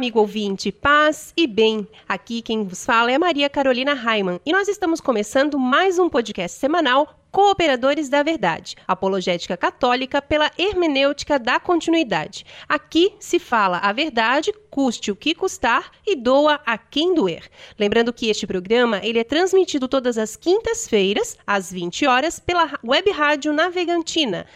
Amigo ouvinte, paz e bem. Aqui quem vos fala é Maria Carolina Raiman e nós estamos começando mais um podcast semanal Cooperadores da Verdade, apologética católica pela hermenêutica da continuidade. Aqui se fala a verdade, custe o que custar e doa a quem doer. Lembrando que este programa ele é transmitido todas as quintas-feiras, às 20 horas, pela web rádio Navegantina,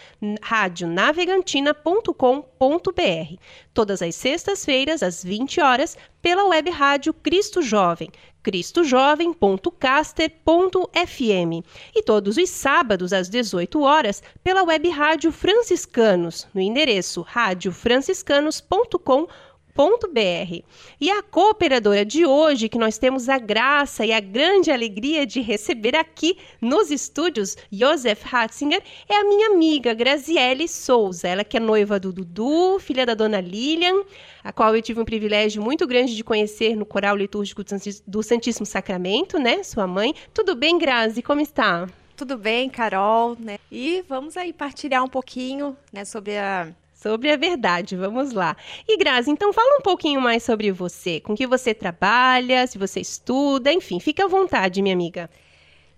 radionavegantina.com.br. Todas as sextas-feiras, às 20 horas, pela web rádio Cristo Jovem, cristojovem.caster.fm e todos os sábados às 18 horas pela web rádio Franciscanos, no endereço radiofranciscanos.com.br www.cooperadora.br. E a cooperadora de hoje, que nós temos a graça e a grande alegria de receber aqui nos estúdios, Josef Hatzinger, é a minha amiga Graziele Souza. Ela que é noiva do Dudu, filha da dona Lilian, a qual eu tive um privilégio muito grande de conhecer no coral litúrgico do Santíssimo Sacramento, né? Sua mãe. Tudo bem, Grazi? Como está? Tudo bem, Carol, né? E vamos aí partilhar um pouquinho, né, sobre a sobre a verdade. Vamos lá. E Grazi, então fala um pouquinho mais sobre você, com que você trabalha, se você estuda, enfim, fica à vontade, minha amiga.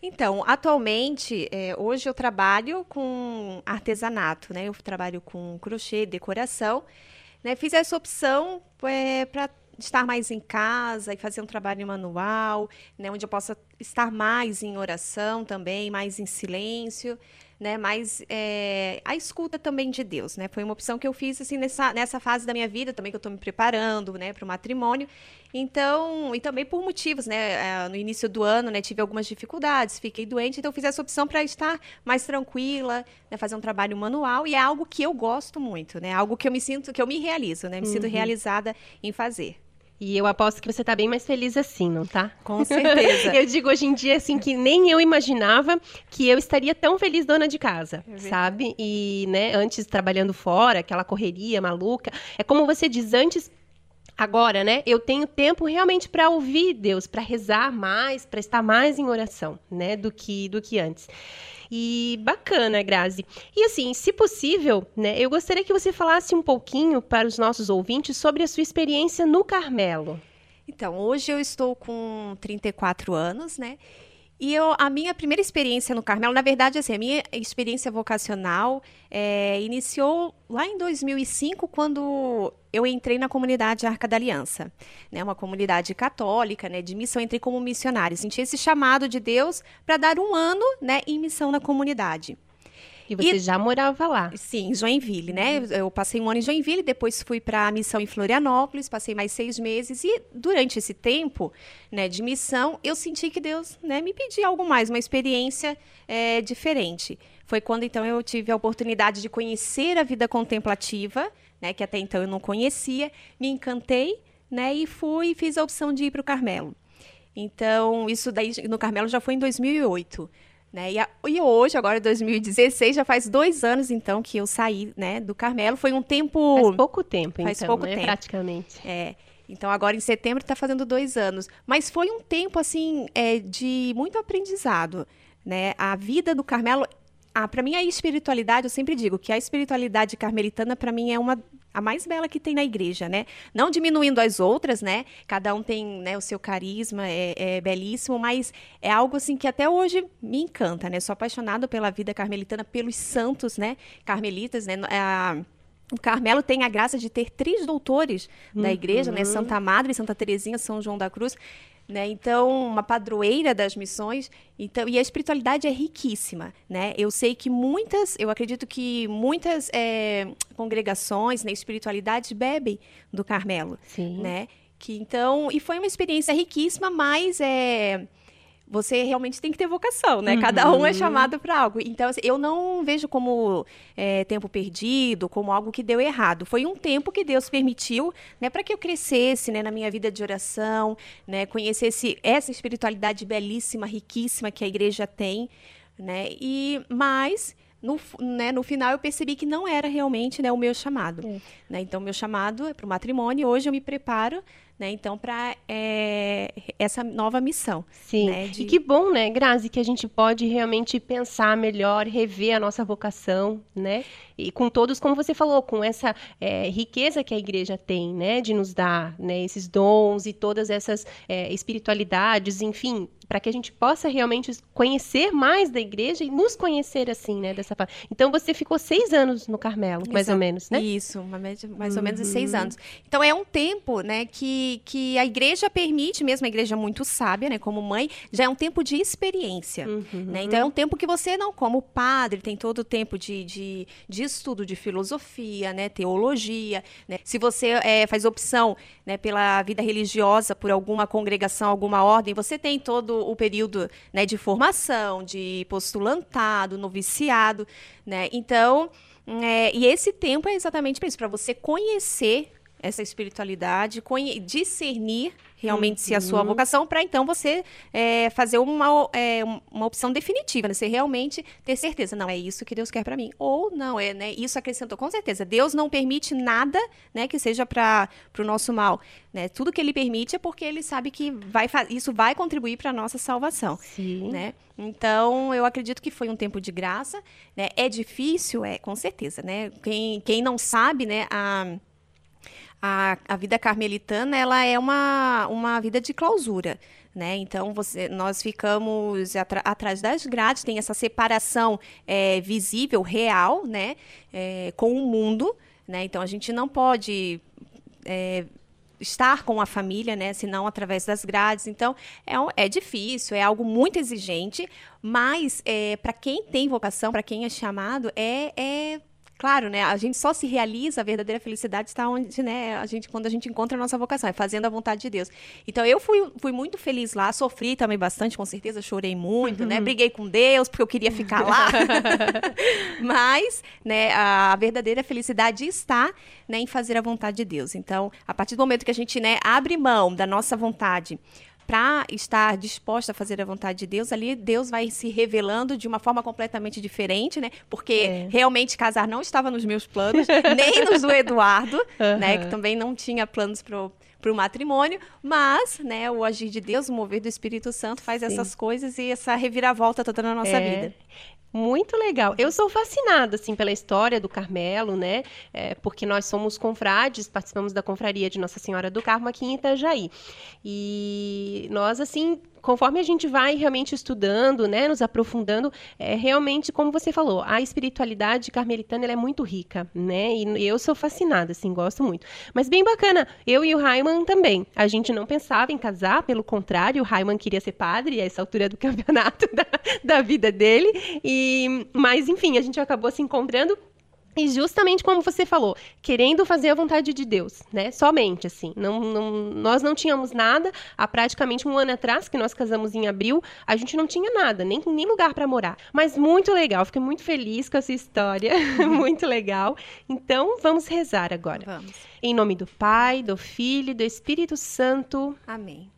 Então, atualmente, é, hoje eu trabalho com artesanato, né? Eu trabalho com crochê, decoração. Né? Fiz essa opção é, para estar mais em casa e fazer um trabalho manual, né? Onde eu possa estar mais em oração também, mais em silêncio né? Mas é, a escuta também de Deus, né? Foi uma opção que eu fiz assim nessa, nessa fase da minha vida também que eu estou me preparando, né, para o matrimônio. Então, e também por motivos, né? É, no início do ano, né, tive algumas dificuldades, fiquei doente, então eu fiz essa opção para estar mais tranquila, né, fazer um trabalho manual e é algo que eu gosto muito, né? Algo que eu me sinto, que eu me realizo, né? Me uhum. sinto realizada em fazer. E eu aposto que você tá bem mais feliz assim, não tá? Com certeza. eu digo hoje em dia, assim, que nem eu imaginava que eu estaria tão feliz dona de casa, é sabe? E, né, antes trabalhando fora, aquela correria maluca. É como você diz, antes Agora, né, eu tenho tempo realmente para ouvir Deus, para rezar mais, para estar mais em oração, né, do que do que antes. E bacana, Grazi. E assim, se possível, né, eu gostaria que você falasse um pouquinho para os nossos ouvintes sobre a sua experiência no Carmelo. Então, hoje eu estou com 34 anos, né? E eu, a minha primeira experiência no Carmelo, na verdade, assim, a minha experiência vocacional é, iniciou lá em 2005, quando eu entrei na comunidade Arca da Aliança, né, uma comunidade católica, né, de missão, entrei como missionário, senti esse chamado de Deus para dar um ano, né, em missão na comunidade. E você e, já morava lá? Sim, Joinville, né? Uhum. Eu passei um ano em Joinville, depois fui para a missão em Florianópolis, passei mais seis meses e durante esse tempo, né, de missão, eu senti que Deus, né, me pedia algo mais, uma experiência é, diferente. Foi quando então eu tive a oportunidade de conhecer a vida contemplativa, né, que até então eu não conhecia, me encantei, né, e fui fiz a opção de ir para o Carmelo. Então, isso daí no Carmelo já foi em 2008. Né? E, a, e, hoje, agora 2016, já faz dois anos, então, que eu saí né, do Carmelo. Foi um tempo... Faz pouco tempo, faz então, pouco né? tempo. praticamente. É. Então, agora em setembro está fazendo dois anos. Mas foi um tempo, assim, é, de muito aprendizado. Né? A vida do Carmelo ah, para mim a espiritualidade, eu sempre digo que a espiritualidade carmelitana para mim é uma a mais bela que tem na igreja, né? Não diminuindo as outras, né? Cada um tem né, o seu carisma, é, é belíssimo, mas é algo assim que até hoje me encanta, né? Sou apaixonada pela vida carmelitana, pelos santos, né? Carmelitas, né? A, o Carmelo tem a graça de ter três doutores uhum. da igreja, né? Santa Madre, Santa Teresinha, São João da Cruz. Né? Então, uma padroeira das missões. Então, e a espiritualidade é riquíssima. Né? Eu sei que muitas, eu acredito que muitas é, congregações, né, espiritualidades bebem do Carmelo. Sim. Né? Que, então, e foi uma experiência riquíssima, mas é, você realmente tem que ter vocação, né? Uhum. Cada um é chamado para algo. Então, assim, eu não vejo como é, tempo perdido, como algo que deu errado. Foi um tempo que Deus permitiu, né, para que eu crescesse, né, na minha vida de oração, né, conhecesse essa espiritualidade belíssima, riquíssima que a igreja tem, né? E mais no, né, no final eu percebi que não era realmente né, o meu chamado. É. Né? Então, meu chamado é para o matrimônio hoje eu me preparo né? Então, para é, essa nova missão. Sim. Né? De... E que bom, né, Grazi, que a gente pode realmente pensar melhor, rever a nossa vocação, né? E com todos, como você falou, com essa é, riqueza que a igreja tem, né? De nos dar né, esses dons e todas essas é, espiritualidades, enfim, para que a gente possa realmente conhecer mais da igreja e nos conhecer assim, né, dessa forma. Então você ficou seis anos no Carmelo, mais ou menos, né? Isso, mais ou menos uhum. seis anos. Então é um tempo, né, que, que a igreja permite, mesmo a igreja muito sábia, né, como mãe, já é um tempo de experiência, uhum. né? Então é um tempo que você não, como padre, tem todo o tempo de, de, de estudo de filosofia, né, teologia, né? Se você é, faz opção, né, pela vida religiosa, por alguma congregação, alguma ordem, você tem todo o período né, de formação, de postulantado, noviciado, né? Então, é, e esse tempo é exatamente para isso, para você conhecer essa espiritualidade, discernir realmente uhum. se a sua uhum. vocação, para então você é, fazer uma, é, uma opção definitiva, né? Você realmente ter certeza, não, é isso que Deus quer para mim. Ou não, é, né? Isso acrescentou, com certeza. Deus não permite nada, né, que seja para o nosso mal. Né? Tudo que ele permite é porque ele sabe que vai, isso vai contribuir para a nossa salvação. Sim. Né? Então, eu acredito que foi um tempo de graça. Né? É difícil? É, com certeza. Né? Quem, quem não sabe, né, a a, a vida carmelitana ela é uma, uma vida de clausura. Né? Então você, nós ficamos atrás das grades, tem essa separação é, visível, real, né? É, com o mundo. Né? Então a gente não pode é, estar com a família, né? Senão através das grades. Então é, é difícil, é algo muito exigente, mas é, para quem tem vocação, para quem é chamado, é, é Claro, né? A gente só se realiza a verdadeira felicidade está onde, né? A gente quando a gente encontra a nossa vocação, é fazendo a vontade de Deus. Então eu fui, fui muito feliz lá, sofri também bastante, com certeza chorei muito, né? uhum. né? Briguei com Deus porque eu queria ficar lá. Mas, né, a verdadeira felicidade está, né, em fazer a vontade de Deus. Então, a partir do momento que a gente, né, abre mão da nossa vontade para estar disposta a fazer a vontade de Deus, ali Deus vai se revelando de uma forma completamente diferente, né? Porque é. realmente casar não estava nos meus planos, nem nos do Eduardo, uhum. né? Que também não tinha planos para para o matrimônio, mas, né, o agir de Deus, o mover do Espírito Santo faz Sim. essas coisas e essa reviravolta toda na nossa é. vida. Muito legal. Eu sou fascinada, assim, pela história do Carmelo, né? É, porque nós somos confrades, participamos da confraria de Nossa Senhora do Carmo aqui em Itajaí. E nós, assim, conforme a gente vai realmente estudando, né, nos aprofundando, é realmente, como você falou, a espiritualidade carmelitana é muito rica, né? E eu sou fascinada, assim, gosto muito. Mas bem bacana, eu e o Raiman também. A gente não pensava em casar, pelo contrário, o Raiman queria ser padre a essa altura do campeonato da, da vida dele. E, mas, enfim, a gente acabou se encontrando e justamente como você falou, querendo fazer a vontade de Deus, né? Somente assim. Não, não, nós não tínhamos nada. Há praticamente um ano atrás, que nós casamos em abril, a gente não tinha nada, nem, nem lugar para morar. Mas muito legal, fiquei muito feliz com essa história. muito legal. Então, vamos rezar agora. Vamos. Em nome do Pai, do Filho e do Espírito Santo. Amém.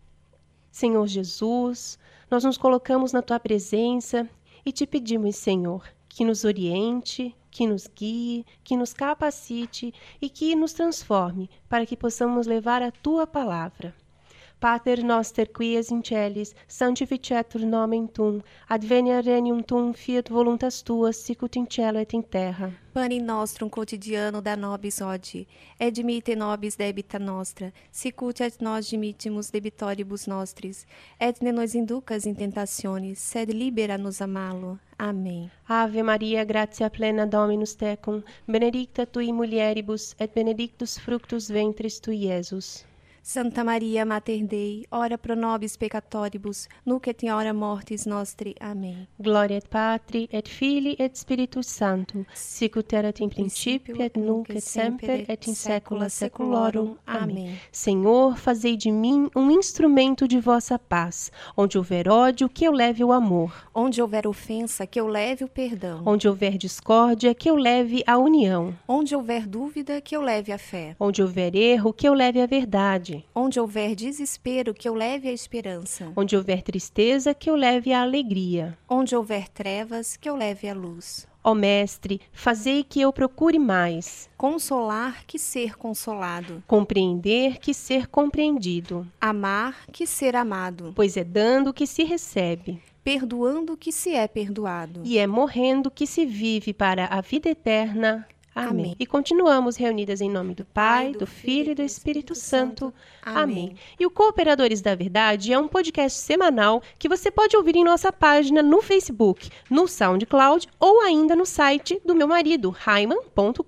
Senhor Jesus, nós nos colocamos na tua presença e te pedimos, Senhor, que nos oriente que nos guie, que nos capacite e que nos transforme para que possamos levar a tua palavra. Pater noster qui es in celis, sanctificetur nomen tum, advenia regnum tum, fiat voluntas tuas, sicut in cielo et in terra. Pane nostrum quotidiano da nobis hodie, et dimitte nobis debita nostra, sicut et nos dimittimus debitoribus nostris, et ne nos inducas in tentationis, sed libera nos a malo. Amém. Ave Maria, gratia plena Dominus tecum, benedicta tui mulieribus, et benedictus fructus ventris tui, Iesus. Santa Maria Mater Dei, ora pro nobis peccatoribus, nunc et in hora mortis nostri. Amém. Gloria et Patri, et Filii, et Spiritus Sancto, sicut erat in principio, et nunc et semper, et in saecula saeculorum. Amém. Senhor, fazei de mim um instrumento de vossa paz. Onde houver ódio, que eu leve o amor. Onde houver ofensa, que eu leve o perdão. Onde houver discórdia, que eu leve a união. Onde houver dúvida, que eu leve a fé. Onde houver erro, que eu leve a verdade. Onde houver desespero, que eu leve a esperança. Onde houver tristeza, que eu leve a alegria. Onde houver trevas, que eu leve a luz. Ó Mestre, fazei que eu procure mais. Consolar que ser consolado. Compreender que ser compreendido. Amar que ser amado. Pois é dando que se recebe. Perdoando que se é perdoado. E é morrendo que se vive para a vida eterna. Amém. Amém. E continuamos reunidas em nome do Pai, do Filho e do Espírito Santo. Amém. Amém. E o Cooperadores da Verdade é um podcast semanal que você pode ouvir em nossa página no Facebook, no SoundCloud ou ainda no site do meu marido, raiman.com.br.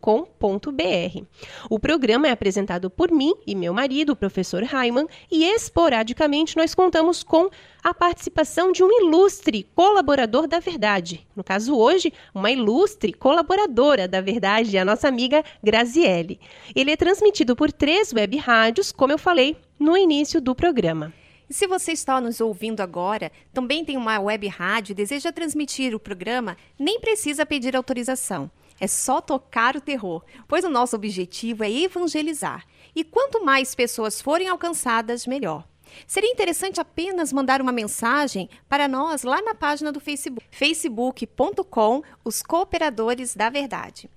O programa é apresentado por mim e meu marido, o professor Raiman, e esporadicamente nós contamos com a participação de um ilustre colaborador da verdade. No caso hoje, uma ilustre colaboradora da verdade, a nossa amiga Graziele. Ele é transmitido por três web rádios, como eu falei no início do programa. E se você está nos ouvindo agora, também tem uma web rádio e deseja transmitir o programa, nem precisa pedir autorização. É só tocar o terror, pois o nosso objetivo é evangelizar. E quanto mais pessoas forem alcançadas, melhor. Seria interessante apenas mandar uma mensagem para nós lá na página do Facebook, facebook.com, os cooperadores da verdade.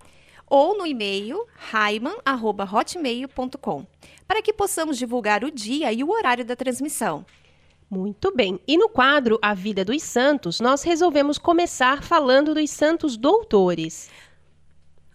Ou no e-mail raiman.hotmail.com, para que possamos divulgar o dia e o horário da transmissão. Muito bem. E no quadro A Vida dos Santos, nós resolvemos começar falando dos santos doutores.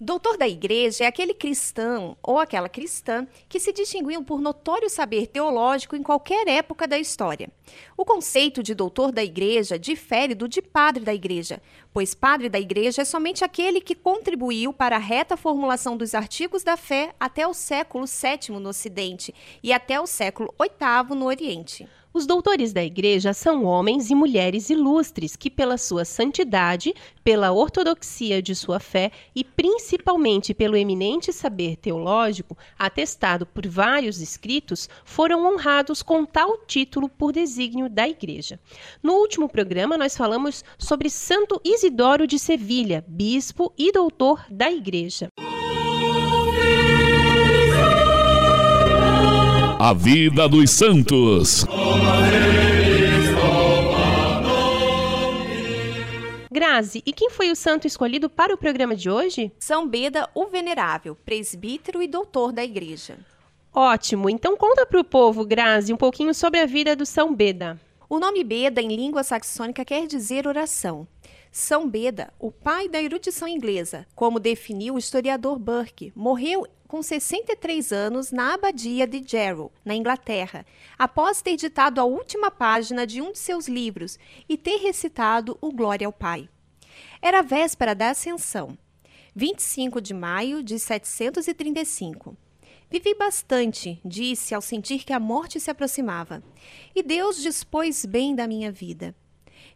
Doutor da igreja é aquele cristão ou aquela cristã que se distinguiam por notório saber teológico em qualquer época da história. O conceito de doutor da igreja difere do de padre da igreja, pois padre da igreja é somente aquele que contribuiu para a reta formulação dos artigos da fé até o século VII no Ocidente e até o século VIII no Oriente. Os doutores da Igreja são homens e mulheres ilustres que, pela sua santidade, pela ortodoxia de sua fé e principalmente pelo eminente saber teológico, atestado por vários escritos, foram honrados com tal título por desígnio da Igreja. No último programa, nós falamos sobre Santo Isidoro de Sevilha, bispo e doutor da Igreja. A vida dos santos. Grazi, e quem foi o santo escolhido para o programa de hoje? São Beda, o Venerável, presbítero e doutor da igreja. Ótimo, então conta para o povo, Grazi, um pouquinho sobre a vida do São Beda. O nome Beda em língua saxônica quer dizer oração. São Beda, o pai da erudição inglesa, como definiu o historiador Burke, morreu com 63 anos na abadia de Jarrow, na Inglaterra, após ter ditado a última página de um de seus livros e ter recitado o Glória ao Pai. Era a véspera da Ascensão, 25 de maio de 735. Vivi bastante, disse ao sentir que a morte se aproximava, e Deus dispôs bem da minha vida.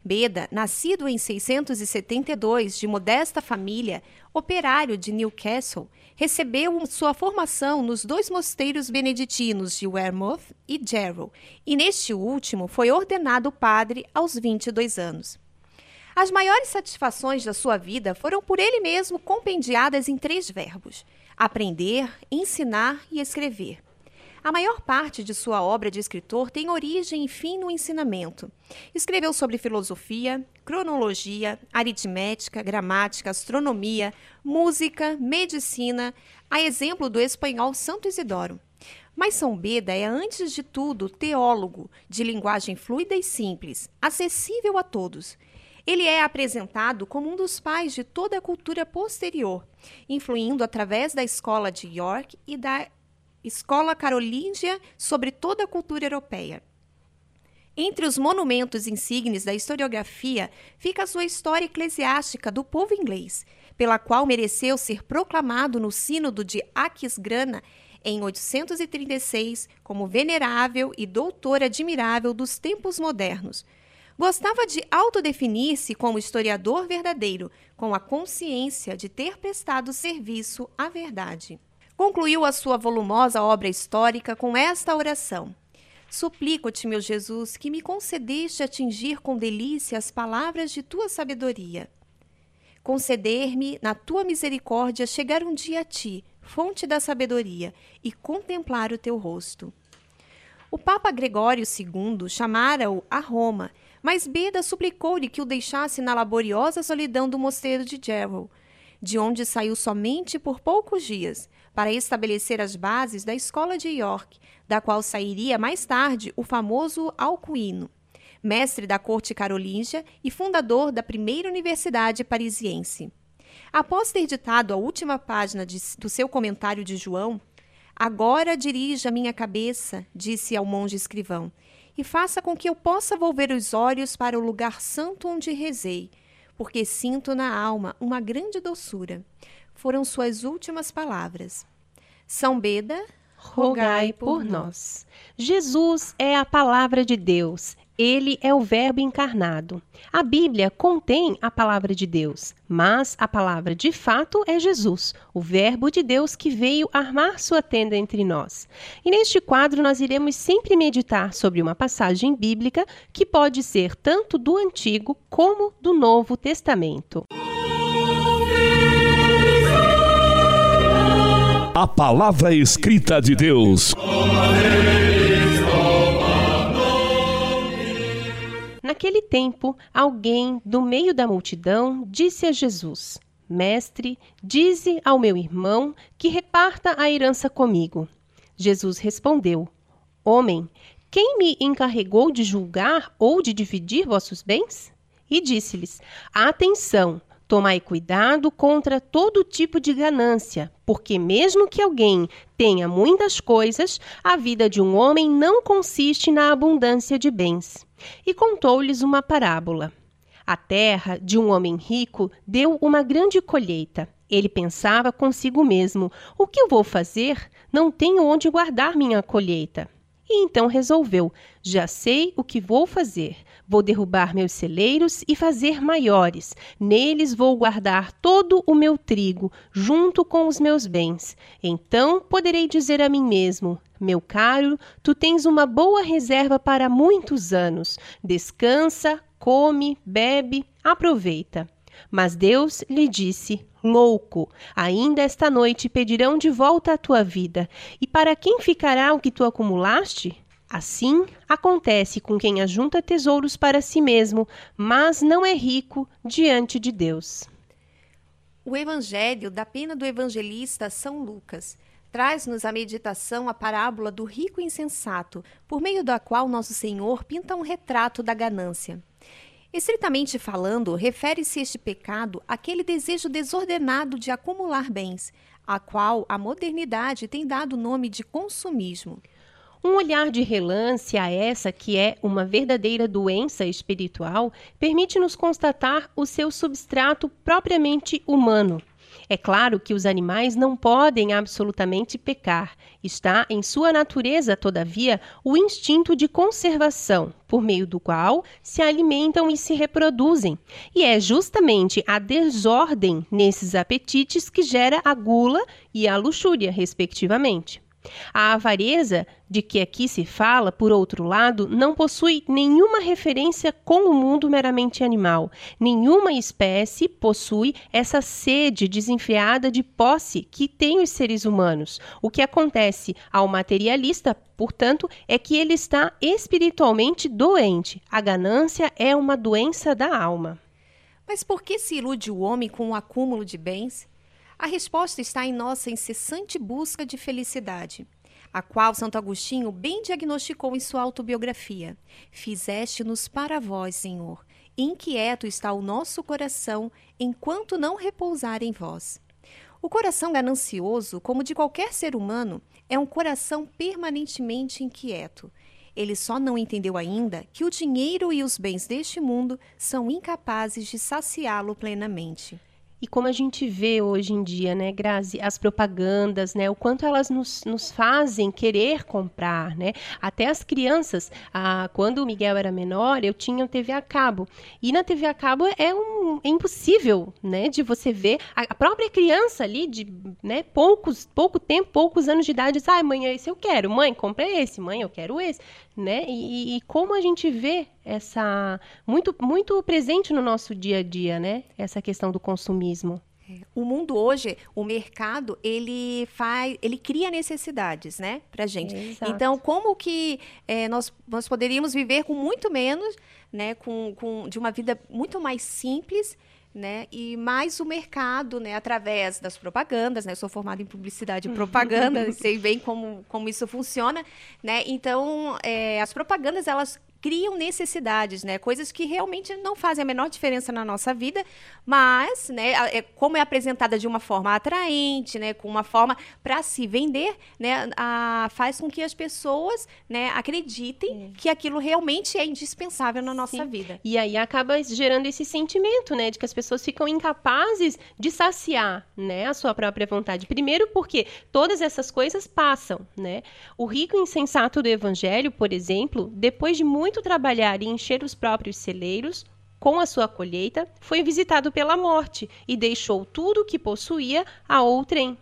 Beda, nascido em 672 de modesta família, operário de Newcastle, recebeu sua formação nos dois mosteiros beneditinos de Wearmouth e Jarrow, e neste último foi ordenado padre aos 22 anos. As maiores satisfações da sua vida foram por ele mesmo compendiadas em três verbos: aprender, ensinar e escrever. A maior parte de sua obra de escritor tem origem e fim no ensinamento. Escreveu sobre filosofia, cronologia, aritmética, gramática, astronomia, música, medicina, a exemplo do espanhol Santo Isidoro. Mas São Beda é, antes de tudo, teólogo, de linguagem fluida e simples, acessível a todos. Ele é apresentado como um dos pais de toda a cultura posterior, influindo através da escola de York e da escola carolíngia sobre toda a cultura europeia. Entre os monumentos insígnes da historiografia fica a sua história eclesiástica do povo inglês, pela qual mereceu ser proclamado no Sínodo de Aquisgrana em 836 como venerável e doutor admirável dos tempos modernos. Gostava de autodefinir-se como historiador verdadeiro, com a consciência de ter prestado serviço à verdade. Concluiu a sua volumosa obra histórica com esta oração: Suplico-te, meu Jesus, que me concedeste atingir com delícia as palavras de tua sabedoria. Conceder-me, na tua misericórdia, chegar um dia a ti, fonte da sabedoria, e contemplar o teu rosto. O Papa Gregório II chamara-o a Roma, mas Beda suplicou-lhe que o deixasse na laboriosa solidão do mosteiro de Jarrow, de onde saiu somente por poucos dias, para estabelecer as bases da escola de York, da qual sairia mais tarde o famoso Alcuino, mestre da corte carolíngia e fundador da primeira universidade parisiense. Após ter ditado a última página de, do seu comentário de João, Agora dirija a minha cabeça, disse ao monge escrivão, e faça com que eu possa volver os olhos para o lugar santo onde rezei, porque sinto na alma uma grande doçura. Foram suas últimas palavras. São Beda, rogai por nós. Jesus é a palavra de Deus. Ele é o Verbo encarnado. A Bíblia contém a palavra de Deus, mas a palavra de fato é Jesus, o Verbo de Deus que veio armar sua tenda entre nós. E neste quadro nós iremos sempre meditar sobre uma passagem bíblica que pode ser tanto do Antigo como do Novo Testamento. A palavra escrita de Deus. Naquele tempo, alguém do meio da multidão disse a Jesus: Mestre, dize ao meu irmão que reparta a herança comigo. Jesus respondeu: Homem, quem me encarregou de julgar ou de dividir vossos bens? E disse-lhes: Atenção! Tomai cuidado contra todo tipo de ganância, porque, mesmo que alguém tenha muitas coisas, a vida de um homem não consiste na abundância de bens. E contou-lhes uma parábola. A terra de um homem rico deu uma grande colheita. Ele pensava consigo mesmo: O que eu vou fazer? Não tenho onde guardar minha colheita. E então resolveu: Já sei o que vou fazer. Vou derrubar meus celeiros e fazer maiores. Neles vou guardar todo o meu trigo, junto com os meus bens. Então poderei dizer a mim mesmo: Meu caro, tu tens uma boa reserva para muitos anos. Descansa, come, bebe, aproveita. Mas Deus lhe disse: Louco, ainda esta noite pedirão de volta a tua vida. E para quem ficará o que tu acumulaste? Assim acontece com quem ajunta tesouros para si mesmo, mas não é rico diante de Deus. O Evangelho da pena do evangelista São Lucas traz-nos a meditação a parábola do rico insensato, por meio da qual nosso Senhor pinta um retrato da ganância. Estritamente falando, refere-se este pecado àquele desejo desordenado de acumular bens, a qual a modernidade tem dado o nome de consumismo. Um olhar de relance a essa que é uma verdadeira doença espiritual permite-nos constatar o seu substrato propriamente humano, é claro que os animais não podem absolutamente pecar. Está em sua natureza, todavia, o instinto de conservação, por meio do qual se alimentam e se reproduzem. E é justamente a desordem nesses apetites que gera a gula e a luxúria, respectivamente. A avareza de que aqui se fala, por outro lado, não possui nenhuma referência com o mundo meramente animal. Nenhuma espécie possui essa sede desenfreada de posse que têm os seres humanos. O que acontece ao materialista, portanto, é que ele está espiritualmente doente. A ganância é uma doença da alma. Mas por que se ilude o homem com o acúmulo de bens? A resposta está em nossa incessante busca de felicidade, a qual Santo Agostinho bem diagnosticou em sua autobiografia. Fizeste-nos para vós, Senhor. Inquieto está o nosso coração enquanto não repousar em vós. O coração ganancioso, como de qualquer ser humano, é um coração permanentemente inquieto. Ele só não entendeu ainda que o dinheiro e os bens deste mundo são incapazes de saciá-lo plenamente. E como a gente vê hoje em dia, né, Grazi, as propagandas, né, o quanto elas nos, nos fazem querer comprar, né? Até as crianças, ah, quando o Miguel era menor, eu tinha TV a cabo. E na TV a cabo é, um, é impossível, né, de você ver a, própria criança ali de, né, poucos, pouco tempo, poucos anos de idade, diz, ah, mãe, esse eu quero, mãe, compra esse, mãe, eu quero esse, né? E, e como a gente vê essa muito muito presente no nosso dia a dia, né? Essa questão do consumismo. É, o mundo hoje, o mercado, ele faz, ele cria necessidades, né, para gente. Exato. Então, como que é, nós, nós poderíamos viver com muito menos, né, com, com de uma vida muito mais simples, né, e mais o mercado, né, através das propagandas, né, eu sou formada em publicidade e propaganda, sei bem como, como isso funciona, né, então é, as propagandas elas criam necessidades, né? Coisas que realmente não fazem a menor diferença na nossa vida, mas, né, é, como é apresentada de uma forma atraente, né, com uma forma para se vender, né, a, faz com que as pessoas, né, acreditem é. que aquilo realmente é indispensável na nossa Sim. vida. E aí acaba gerando esse sentimento, né, de que as pessoas ficam incapazes de saciar, né, a sua própria vontade. Primeiro porque todas essas coisas passam, né? O rico insensato do evangelho, por exemplo, depois de muito trabalhar e encher os próprios celeiros, com a sua colheita, foi visitado pela morte e deixou tudo o que possuía a outrem.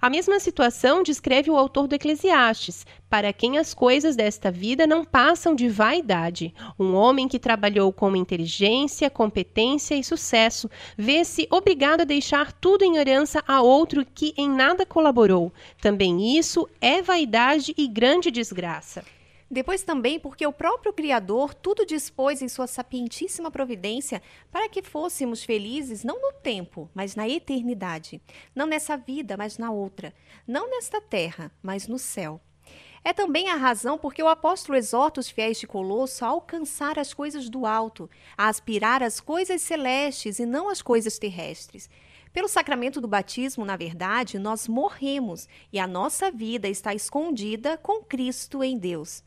A mesma situação descreve o autor do Eclesiastes, para quem as coisas desta vida não passam de vaidade. Um homem que trabalhou com inteligência, competência e sucesso vê-se obrigado a deixar tudo em herança a outro que em nada colaborou. Também isso é vaidade e grande desgraça. Depois também porque o próprio Criador tudo dispôs em sua sapientíssima providência para que fôssemos felizes não no tempo, mas na eternidade. Não nessa vida, mas na outra. Não nesta terra, mas no céu. É também a razão porque o apóstolo exorta os fiéis de Colosso a alcançar as coisas do alto, a aspirar às coisas celestes e não às coisas terrestres. Pelo sacramento do batismo, na verdade, nós morremos e a nossa vida está escondida com Cristo em Deus.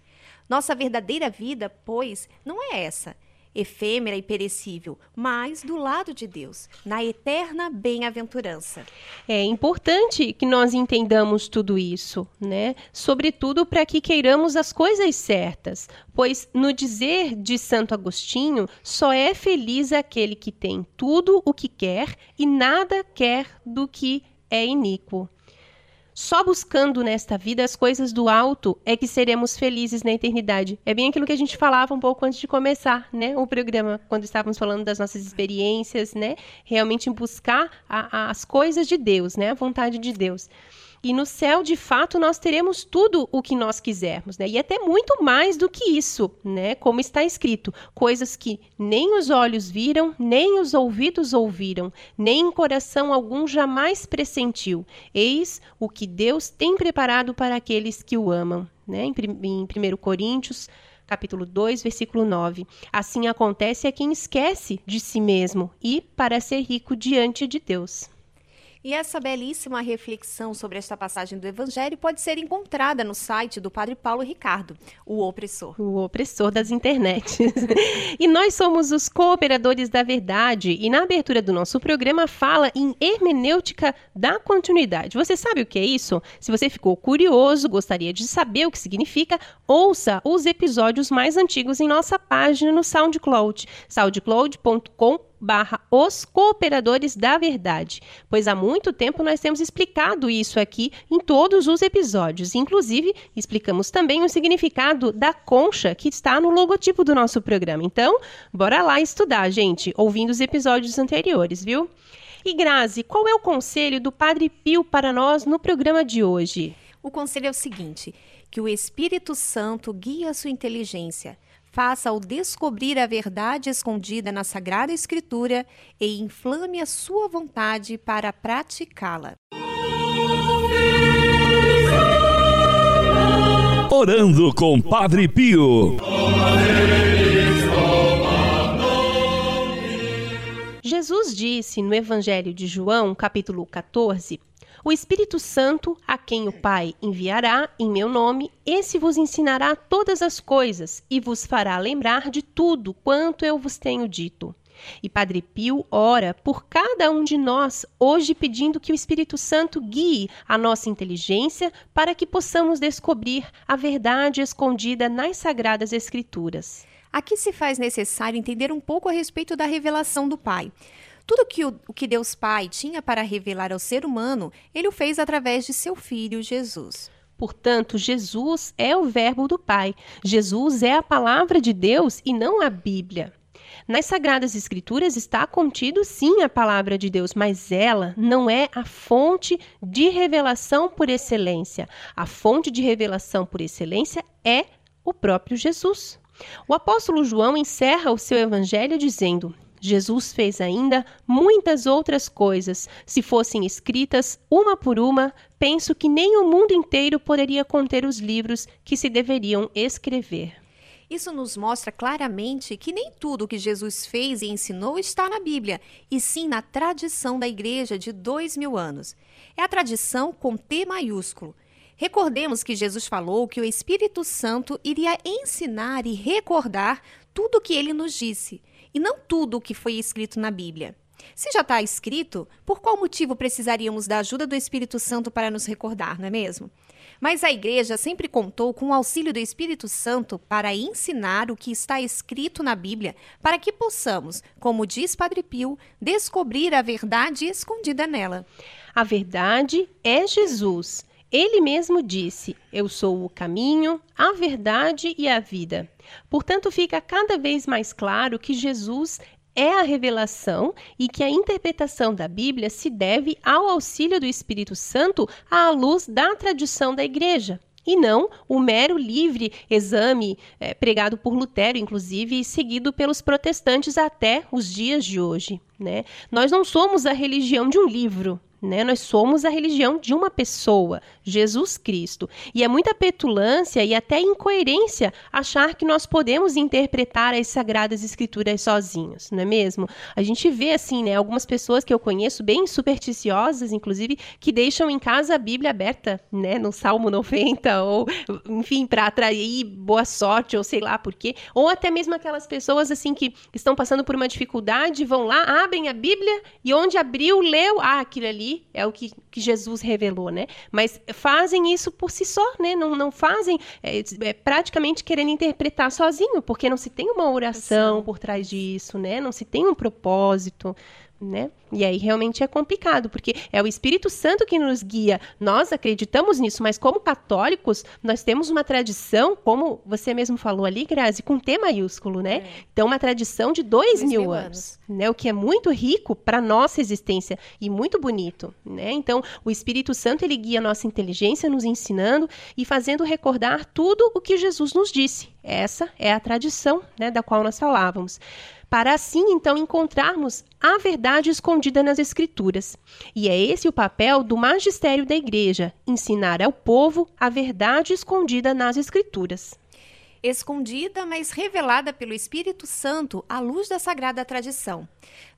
Nossa verdadeira vida, pois, não é essa, efêmera e perecível, mas do lado de Deus, na eterna bem-aventurança. É importante que nós entendamos tudo isso, né? Sobretudo para que queiramos as coisas certas, pois no dizer de Santo Agostinho, só é feliz aquele que tem tudo o que quer e nada quer do que é iníquo. Só buscando nesta vida as coisas do alto é que seremos felizes na eternidade. É bem aquilo que a gente falava um pouco antes de começar, né, o programa, quando estávamos falando das nossas experiências, né, realmente buscar a, a, as coisas de Deus, né, a vontade de Deus. E no céu, de fato, nós teremos tudo o que nós quisermos, né? E até muito mais do que isso, né? Como está escrito, coisas que nem os olhos viram, nem os ouvidos ouviram, nem coração algum jamais pressentiu. Eis o que Deus tem preparado para aqueles que o amam, né? Em, em 1 Coríntios capítulo 2, versículo 9. Assim acontece a quem esquece de si mesmo e para ser rico diante de Deus. E essa belíssima reflexão sobre esta passagem do Evangelho pode ser encontrada no site do Padre Paulo Ricardo, o opressor. O opressor das internets. e nós somos os cooperadores da verdade. E na abertura do nosso programa fala em hermenêutica da continuidade. Você sabe o que é isso? Se você ficou curioso, gostaria de saber o que significa, ouça os episódios mais antigos em nossa página no SoundCloud, soundcloud.com barra os cooperadores da verdade, pois há muito tempo nós temos explicado isso aqui em todos os episódios. Inclusive, explicamos também o significado da concha que está no logotipo do nosso programa. Então, bora lá estudar, gente, ouvindo os episódios anteriores, viu? E Grazi, qual é o conselho do Padre Pio para nós no programa de hoje? O conselho é o seguinte: que o Espírito Santo guie a sua inteligência faça-o descobrir a verdade escondida na Sagrada Escritura e inflame a sua vontade para praticá-la. Orando com Padre Pio. Jesus disse no Evangelho de João, capítulo 14, o Espírito Santo, a quem o Pai enviará em meu nome, esse vos ensinará todas as coisas e vos fará lembrar de tudo quanto eu vos tenho dito. E Padre Pio ora por cada um de nós, hoje pedindo que o Espírito Santo guie a nossa inteligência para que possamos descobrir a verdade escondida nas Sagradas Escrituras. Aqui se faz necessário entender um pouco a respeito da revelação do Pai. Tudo que o, o que Deus Pai tinha para revelar ao ser humano, ele o fez através de seu Filho Jesus. Portanto, Jesus é o Verbo do Pai. Jesus é a palavra de Deus e não a Bíblia. Nas Sagradas Escrituras está contido sim a palavra de Deus, mas ela não é a fonte de revelação por excelência. A fonte de revelação por excelência é o próprio Jesus. O apóstolo João encerra o seu evangelho dizendo: Jesus fez ainda muitas outras coisas. Se fossem escritas uma por uma, penso que nem o mundo inteiro poderia conter os livros que se deveriam escrever. Isso nos mostra claramente que nem tudo o que Jesus fez e ensinou está na Bíblia, e sim na tradição da igreja de dois mil anos. É a tradição com T maiúsculo. Recordemos que Jesus falou que o Espírito Santo iria ensinar e recordar tudo o que ele nos disse e não tudo o que foi escrito na Bíblia. Se já está escrito, por qual motivo precisaríamos da ajuda do Espírito Santo para nos recordar, não é mesmo? Mas a igreja sempre contou com o auxílio do Espírito Santo para ensinar o que está escrito na Bíblia, para que possamos, como diz Padre Pio, descobrir a verdade escondida nela. A verdade é Jesus. Ele mesmo disse: Eu sou o caminho, a verdade e a vida. Portanto, fica cada vez mais claro que Jesus é a revelação e que a interpretação da Bíblia se deve ao auxílio do Espírito Santo à luz da tradição da Igreja. E não o mero livre exame é, pregado por Lutero, inclusive, e seguido pelos protestantes até os dias de hoje. Né? Nós não somos a religião de um livro, né? Nós somos a religião de uma pessoa, Jesus Cristo. E é muita petulância e até incoerência achar que nós podemos interpretar as sagradas escrituras sozinhos, não é mesmo? A gente vê assim, né, algumas pessoas que eu conheço bem supersticiosas, inclusive, que deixam em casa a Bíblia aberta, né, no Salmo 90 ou enfim, para atrair boa sorte ou sei lá por quê, ou até mesmo aquelas pessoas assim que estão passando por uma dificuldade, vão lá, abrem a Bíblia e onde abriu, leu, ah, aquilo ali é o que, que Jesus revelou, né? Mas fazem isso por si só, né? Não, não fazem é, é, praticamente querendo interpretar sozinho, porque não se tem uma oração por trás disso, né? Não se tem um propósito, né? E aí realmente é complicado, porque é o Espírito Santo que nos guia. Nós acreditamos nisso, mas como católicos, nós temos uma tradição, como você mesmo falou ali, Grazi, com T maiúsculo, né? É. Então, uma tradição de dois, dois mil, mil, anos, anos, né? O que é muito rico para nossa existência e muito bonito, né? Então, o Espírito Santo, ele guia a nossa inteligência, nos ensinando e fazendo recordar tudo o que Jesus nos disse. Essa é a tradição, né, da qual nós falávamos para assim então encontrarmos a verdade escondida nas Escrituras. E é esse o papel do magistério da Igreja: ensinar ao povo a verdade escondida nas Escrituras. Escondida, mas revelada pelo Espírito Santo à luz da sagrada tradição.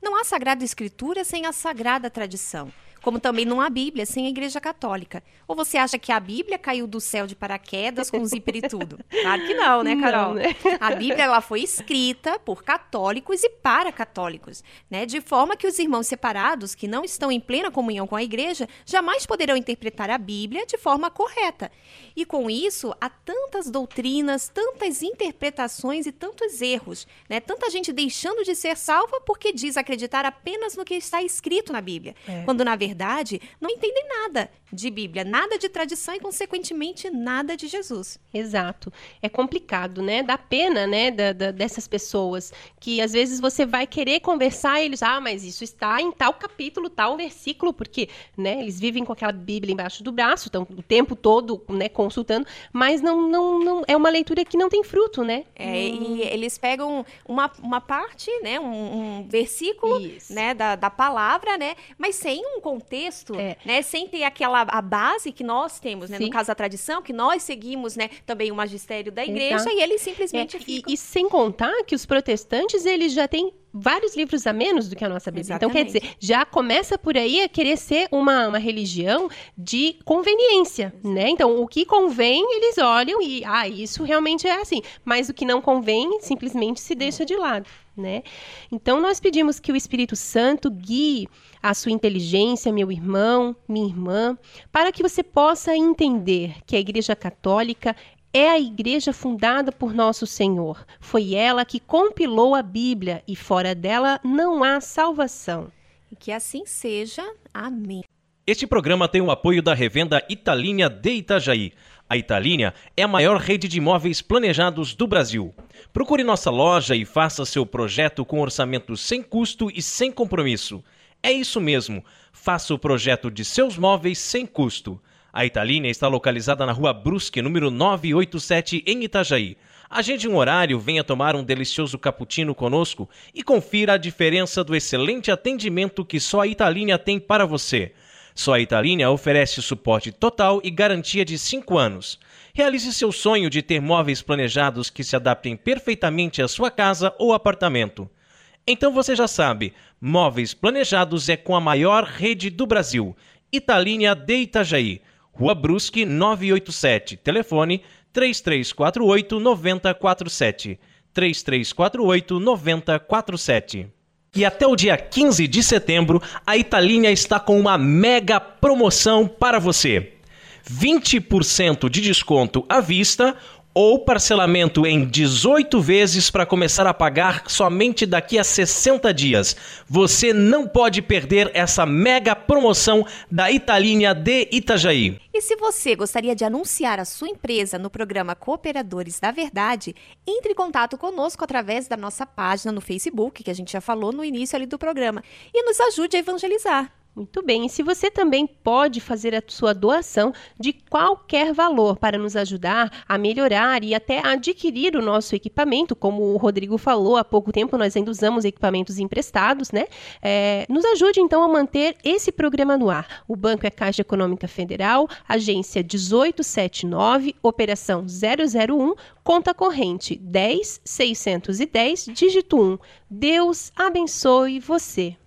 Não há sagrada escritura sem a sagrada tradição como também não há Bíblia sem a Igreja Católica. Ou você acha que a Bíblia caiu do céu de paraquedas com zíper e tudo? Claro que não, né, Carol? Não, né? A Bíblia ela foi escrita por católicos e para católicos, né? De forma que os irmãos separados, que não estão em plena comunhão com a Igreja, jamais poderão interpretar a Bíblia de forma correta. E com isso, há tantas doutrinas, tantas interpretações e tantos erros, né? Tanta gente deixando de ser salva porque diz acreditar apenas no que está escrito na Bíblia, é. quando na verdade verdade, não entendem nada de Bíblia, nada de tradição e, consequentemente, nada de Jesus. Exato. É complicado, né? Dá pena, né, da, da, dessas pessoas que às vezes você vai querer conversar e eles, ah, mas isso está em tal capítulo, tal versículo, porque, né, eles vivem com aquela Bíblia embaixo do braço, estão o tempo todo, né, consultando, mas não, não, não é uma leitura que não tem fruto, né? É, e eles pegam uma, uma parte, né, um, um versículo, isso. né, da, da palavra, né, mas sem um contexto, é. né, sem ter aquela a, base que nós temos, né? No caso, a tradição, que nós seguimos, né? Também o magistério da igreja, e eles simplesmente é, e, e, sem contar que os protestantes, eles já têm vários livros a menos do que a nossa Bíblia. Exatamente. Então, quer dizer, já começa por aí a querer ser uma, uma religião de conveniência, né? Então, o que convém, eles olham e, ah, isso realmente é assim. Mas o que não convém, simplesmente se deixa de lado, né? Então, nós pedimos que o Espírito Santo guie a sua inteligência, meu irmão, minha irmã, para que você possa entender que a Igreja Católica é a igreja fundada por nosso Senhor. Foi ela que compilou a Bíblia e fora dela não há salvação. Que assim seja. Amém. Este programa tem o apoio da revenda Italínia de Itajaí. A Italínia é a maior rede de imóveis planejados do Brasil. Procure nossa loja e faça seu projeto com orçamento sem custo e sem compromisso. É isso mesmo, faça o projeto de seus móveis sem custo. A Italínia está localizada na rua Brusque, número 987, em Itajaí. Agende um horário, venha tomar um delicioso cappuccino conosco e confira a diferença do excelente atendimento que só a Italínia tem para você. Só a Italínia oferece suporte total e garantia de 5 anos. Realize seu sonho de ter móveis planejados que se adaptem perfeitamente à sua casa ou apartamento. Então você já sabe, móveis planejados é com a maior rede do Brasil. Italínia de Itajaí. Rua Brusque 987, telefone 3348 9047. 3348 9047. E até o dia 15 de setembro, a Italínia está com uma mega promoção para você. 20% de desconto à vista ou parcelamento em 18 vezes para começar a pagar somente daqui a 60 dias. Você não pode perder essa mega promoção da Italínia de Itajaí. E se você gostaria de anunciar a sua empresa no programa Cooperadores da Verdade, entre em contato conosco através da nossa página no Facebook, que a gente já falou no início ali do programa, e nos ajude a evangelizar. Muito bem, e se você também pode fazer a sua doação de qualquer valor para nos ajudar a melhorar e até adquirir o nosso equipamento, como o Rodrigo falou há pouco tempo, nós ainda usamos equipamentos emprestados, né? É, nos ajude então a manter esse programa no ar. O banco é Caixa Econômica Federal, agência 1879, operação 001, conta corrente 10610, dígito 1. Deus abençoe você.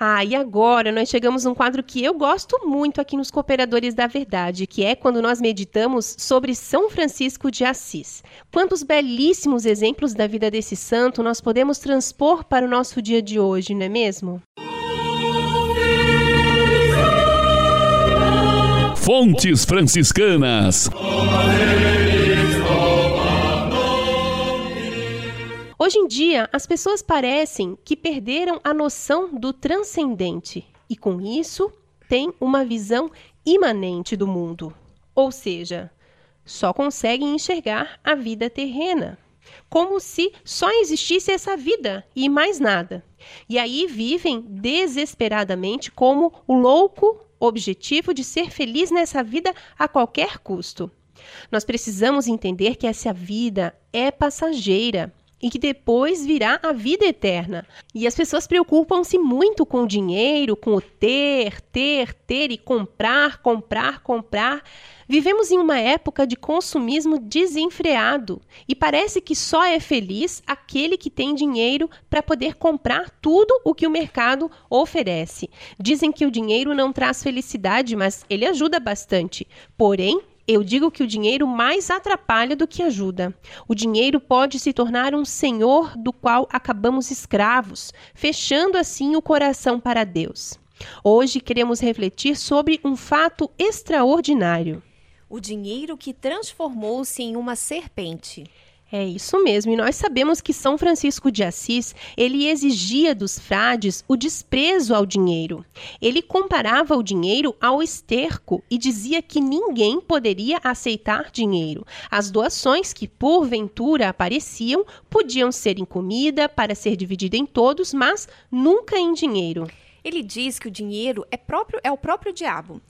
Ah, e agora nós chegamos a um quadro que eu gosto muito aqui nos Cooperadores da Verdade, que é quando nós meditamos sobre São Francisco de Assis. Quantos belíssimos exemplos da vida desse santo nós podemos transpor para o nosso dia de hoje, não é mesmo? Fontes Franciscanas. Hoje em dia, as pessoas parecem que perderam a noção do transcendente e, com isso, têm uma visão imanente do mundo. Ou seja, só conseguem enxergar a vida terrena, como se só existisse essa vida e mais nada. E aí vivem desesperadamente como o louco objetivo de ser feliz nessa vida a qualquer custo. Nós precisamos entender que essa vida é passageira e que depois virá a vida eterna. E as pessoas preocupam-se muito com o dinheiro, com o ter, ter, ter e comprar, comprar, comprar. Vivemos em uma época de consumismo desenfreado e parece que só é feliz aquele que tem dinheiro para poder comprar tudo o que o mercado oferece. Dizem que o dinheiro não traz felicidade, mas ele ajuda bastante. Porém, eu digo que o dinheiro mais atrapalha do que ajuda. O dinheiro pode se tornar um senhor do qual acabamos escravos, fechando assim o coração para Deus. Hoje queremos refletir sobre um fato extraordinário. O dinheiro que transformou-se em uma serpente. É isso mesmo, e nós sabemos que São Francisco de Assis, ele exigia dos frades o desprezo ao dinheiro. Ele comparava o dinheiro ao esterco e dizia que ninguém poderia aceitar dinheiro. As doações que porventura apareciam podiam ser em comida para ser dividida em todos, mas nunca em dinheiro. Ele diz que o dinheiro é, próprio, é o próprio diabo.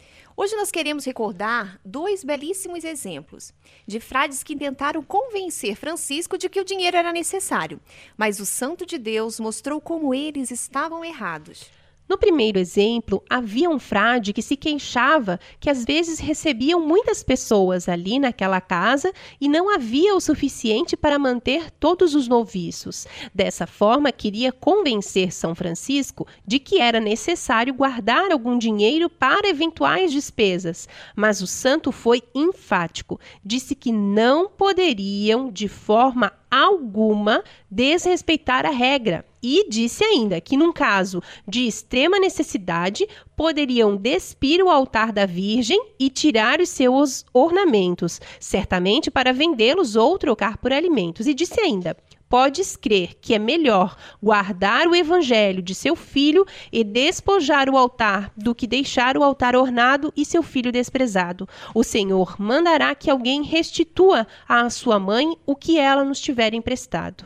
Hoje nós queremos recordar dois belíssimos exemplos de frades que tentaram convencer Francisco de que o dinheiro era necessário, mas o Santo de Deus mostrou como eles estavam errados. No primeiro exemplo, havia um frade que se queixava que às vezes recebiam muitas pessoas ali naquela casa e não havia o suficiente para manter todos os noviços. Dessa forma, queria convencer São Francisco de que era necessário guardar algum dinheiro para eventuais despesas, mas o santo foi enfático. Disse que não poderiam, de forma alguma desrespeitar a regra. E disse ainda que, num caso de extrema necessidade, poderiam despir o altar da Virgem e tirar os seus ornamentos, certamente para vendê-los ou trocar por alimentos. E disse ainda: Podes crer que é melhor guardar o evangelho de seu filho e despojar o altar do que deixar o altar ornado e seu filho desprezado. O Senhor mandará que alguém restitua à sua mãe o que ela nos tiver emprestado.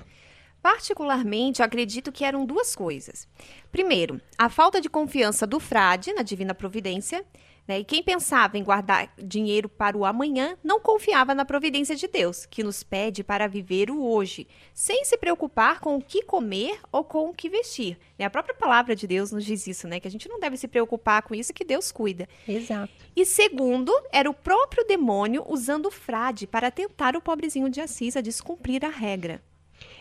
Particularmente, acredito que eram duas coisas. Primeiro, a falta de confiança do frade na divina providência né? E quem pensava em guardar dinheiro para o amanhã não confiava na providência de Deus, que nos pede para viver o hoje, sem se preocupar com o que comer ou com o que vestir. Né? A própria palavra de Deus nos diz isso, né? que a gente não deve se preocupar com isso, que Deus cuida. Exato. E segundo, era o próprio demônio usando o frade para tentar o pobrezinho de Assis a descumprir a regra.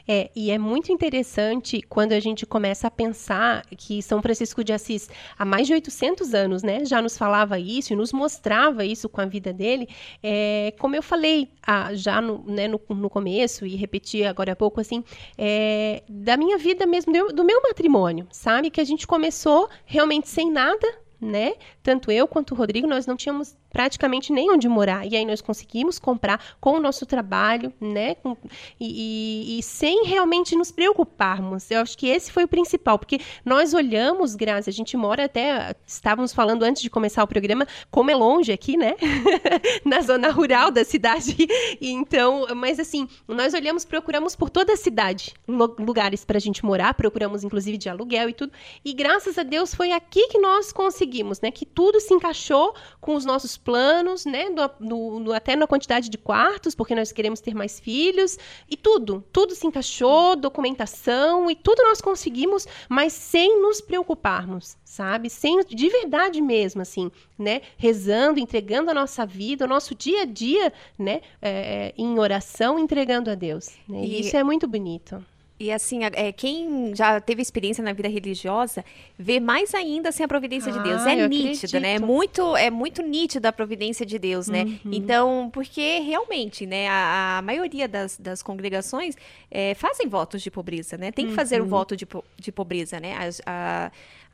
É, e é muito interessante quando a gente começa a pensar que São Francisco de Assis, há mais de 800 anos, né, já nos falava isso e nos mostrava isso com a vida dele. É, como eu falei ah, já no, né, no, no, começo e repeti agora há pouco, assim, é, da minha vida mesmo, do, do meu matrimônio, sabe? Que a gente começou realmente sem nada, né? Tanto eu quanto o Rodrigo, nós não tínhamos praticamente nem onde morar. E aí nós conseguimos comprar com o nosso trabalho, né? Com, e, e, e, sem realmente nos preocuparmos. Eu acho que esse foi o principal, porque nós olhamos, Grazi, a gente mora até, estávamos falando antes de começar o programa, como é longe aqui, né? Na zona rural da cidade. E então, mas assim, nós olhamos, procuramos por toda a cidade lugares para a gente morar, procuramos inclusive de aluguel e tudo. E graças a Deus foi aqui que nós conseguimos, né? Que tudo se encaixou com os nossos planos, né? No, até na quantidade de quartos, porque nós queremos ter mais filhos. E tudo, tudo se encaixou, documentação e tudo nós conseguimos, mas sem nos preocuparmos, sabe? Sem, de verdade mesmo, assim, né? Rezando, entregando a nossa vida, o nosso dia a dia, né? É, em oração, entregando a Deus. Né? E, e isso é muito bonito. E assim, é, quem já teve experiência na vida religiosa, vê mais ainda assim, a providência ah, de Deus. É nítida, né? É muito, é muito nítida a providência de Deus, né? Uhum. Então, porque realmente, né, a, a maioria das, das congregações é, fazem votos de pobreza, né? Tem que fazer o uhum. voto de, de pobreza, né? As, a,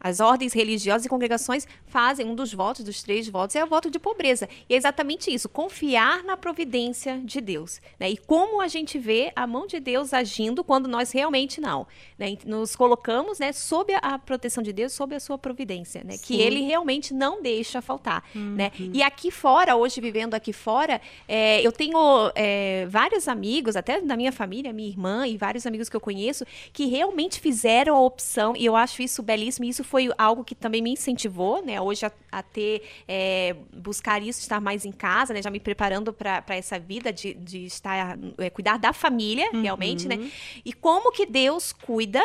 as ordens religiosas e congregações fazem um dos votos, dos três votos, é o voto de pobreza. E é exatamente isso, confiar na providência de Deus. Né? E como a gente vê a mão de Deus agindo quando nós realmente não. Né? Nos colocamos né, sob a proteção de Deus, sob a sua providência, né? que ele realmente não deixa faltar. Né? Uhum. Né? E aqui fora, hoje vivendo aqui fora, é, eu tenho é, vários amigos, até da minha família, minha irmã e vários amigos que eu conheço, que realmente fizeram a opção, e eu acho isso belíssimo, e isso foi algo que também me incentivou, né, hoje a, a ter, é, buscar isso, estar mais em casa, né, já me preparando para essa vida de, de estar, é, cuidar da família, uhum. realmente, né, e como que Deus cuida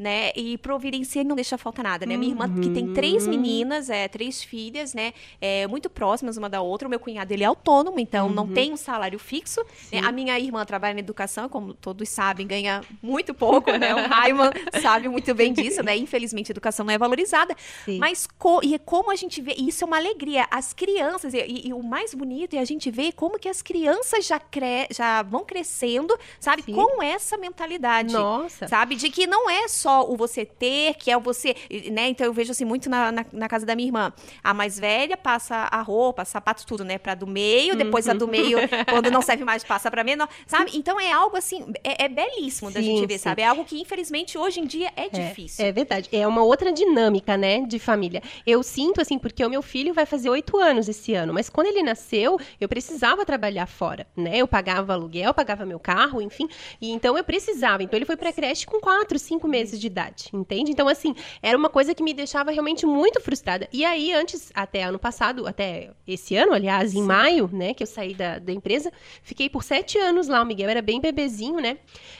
né? E providencia e não deixa faltar nada, né? Uhum. Minha irmã, que tem três uhum. meninas, é, três filhas, né? É, muito próximas uma da outra. O meu cunhado, ele é autônomo, então uhum. não tem um salário fixo. Né? A minha irmã trabalha na educação, como todos sabem, ganha muito pouco, né? O Raiman sabe muito bem disso, né? Infelizmente, a educação não é valorizada. Sim. Mas co e como a gente vê, isso é uma alegria. As crianças, e, e, e, o mais bonito é a gente ver como que as crianças já, cre já vão crescendo, sabe? Sim. Com essa mentalidade. Nossa. Sabe? De que não é só só o você ter, que é o você, né? Então eu vejo assim muito na, na, na casa da minha irmã. A mais velha passa a roupa, sapato, tudo, né? Pra do meio, depois uhum. a do uhum. meio, quando não serve mais, passa pra menor, sabe? Então é algo assim, é, é belíssimo sim, da gente ver, sim. sabe? É algo que infelizmente hoje em dia é, é difícil. É verdade. É uma outra dinâmica, né, de família. Eu sinto assim, porque o meu filho vai fazer oito anos esse ano, mas quando ele nasceu, eu precisava trabalhar fora, né? Eu pagava aluguel, pagava meu carro, enfim. E então eu precisava. Então ele foi pra creche com quatro, cinco meses de idade, entende? Então, assim, era uma coisa que me deixava realmente muito frustrada. E aí, antes, até ano passado, até esse ano, aliás, em Sim. maio, né, que eu saí da, da empresa, fiquei por sete anos lá. O Miguel era bem bebezinho, né?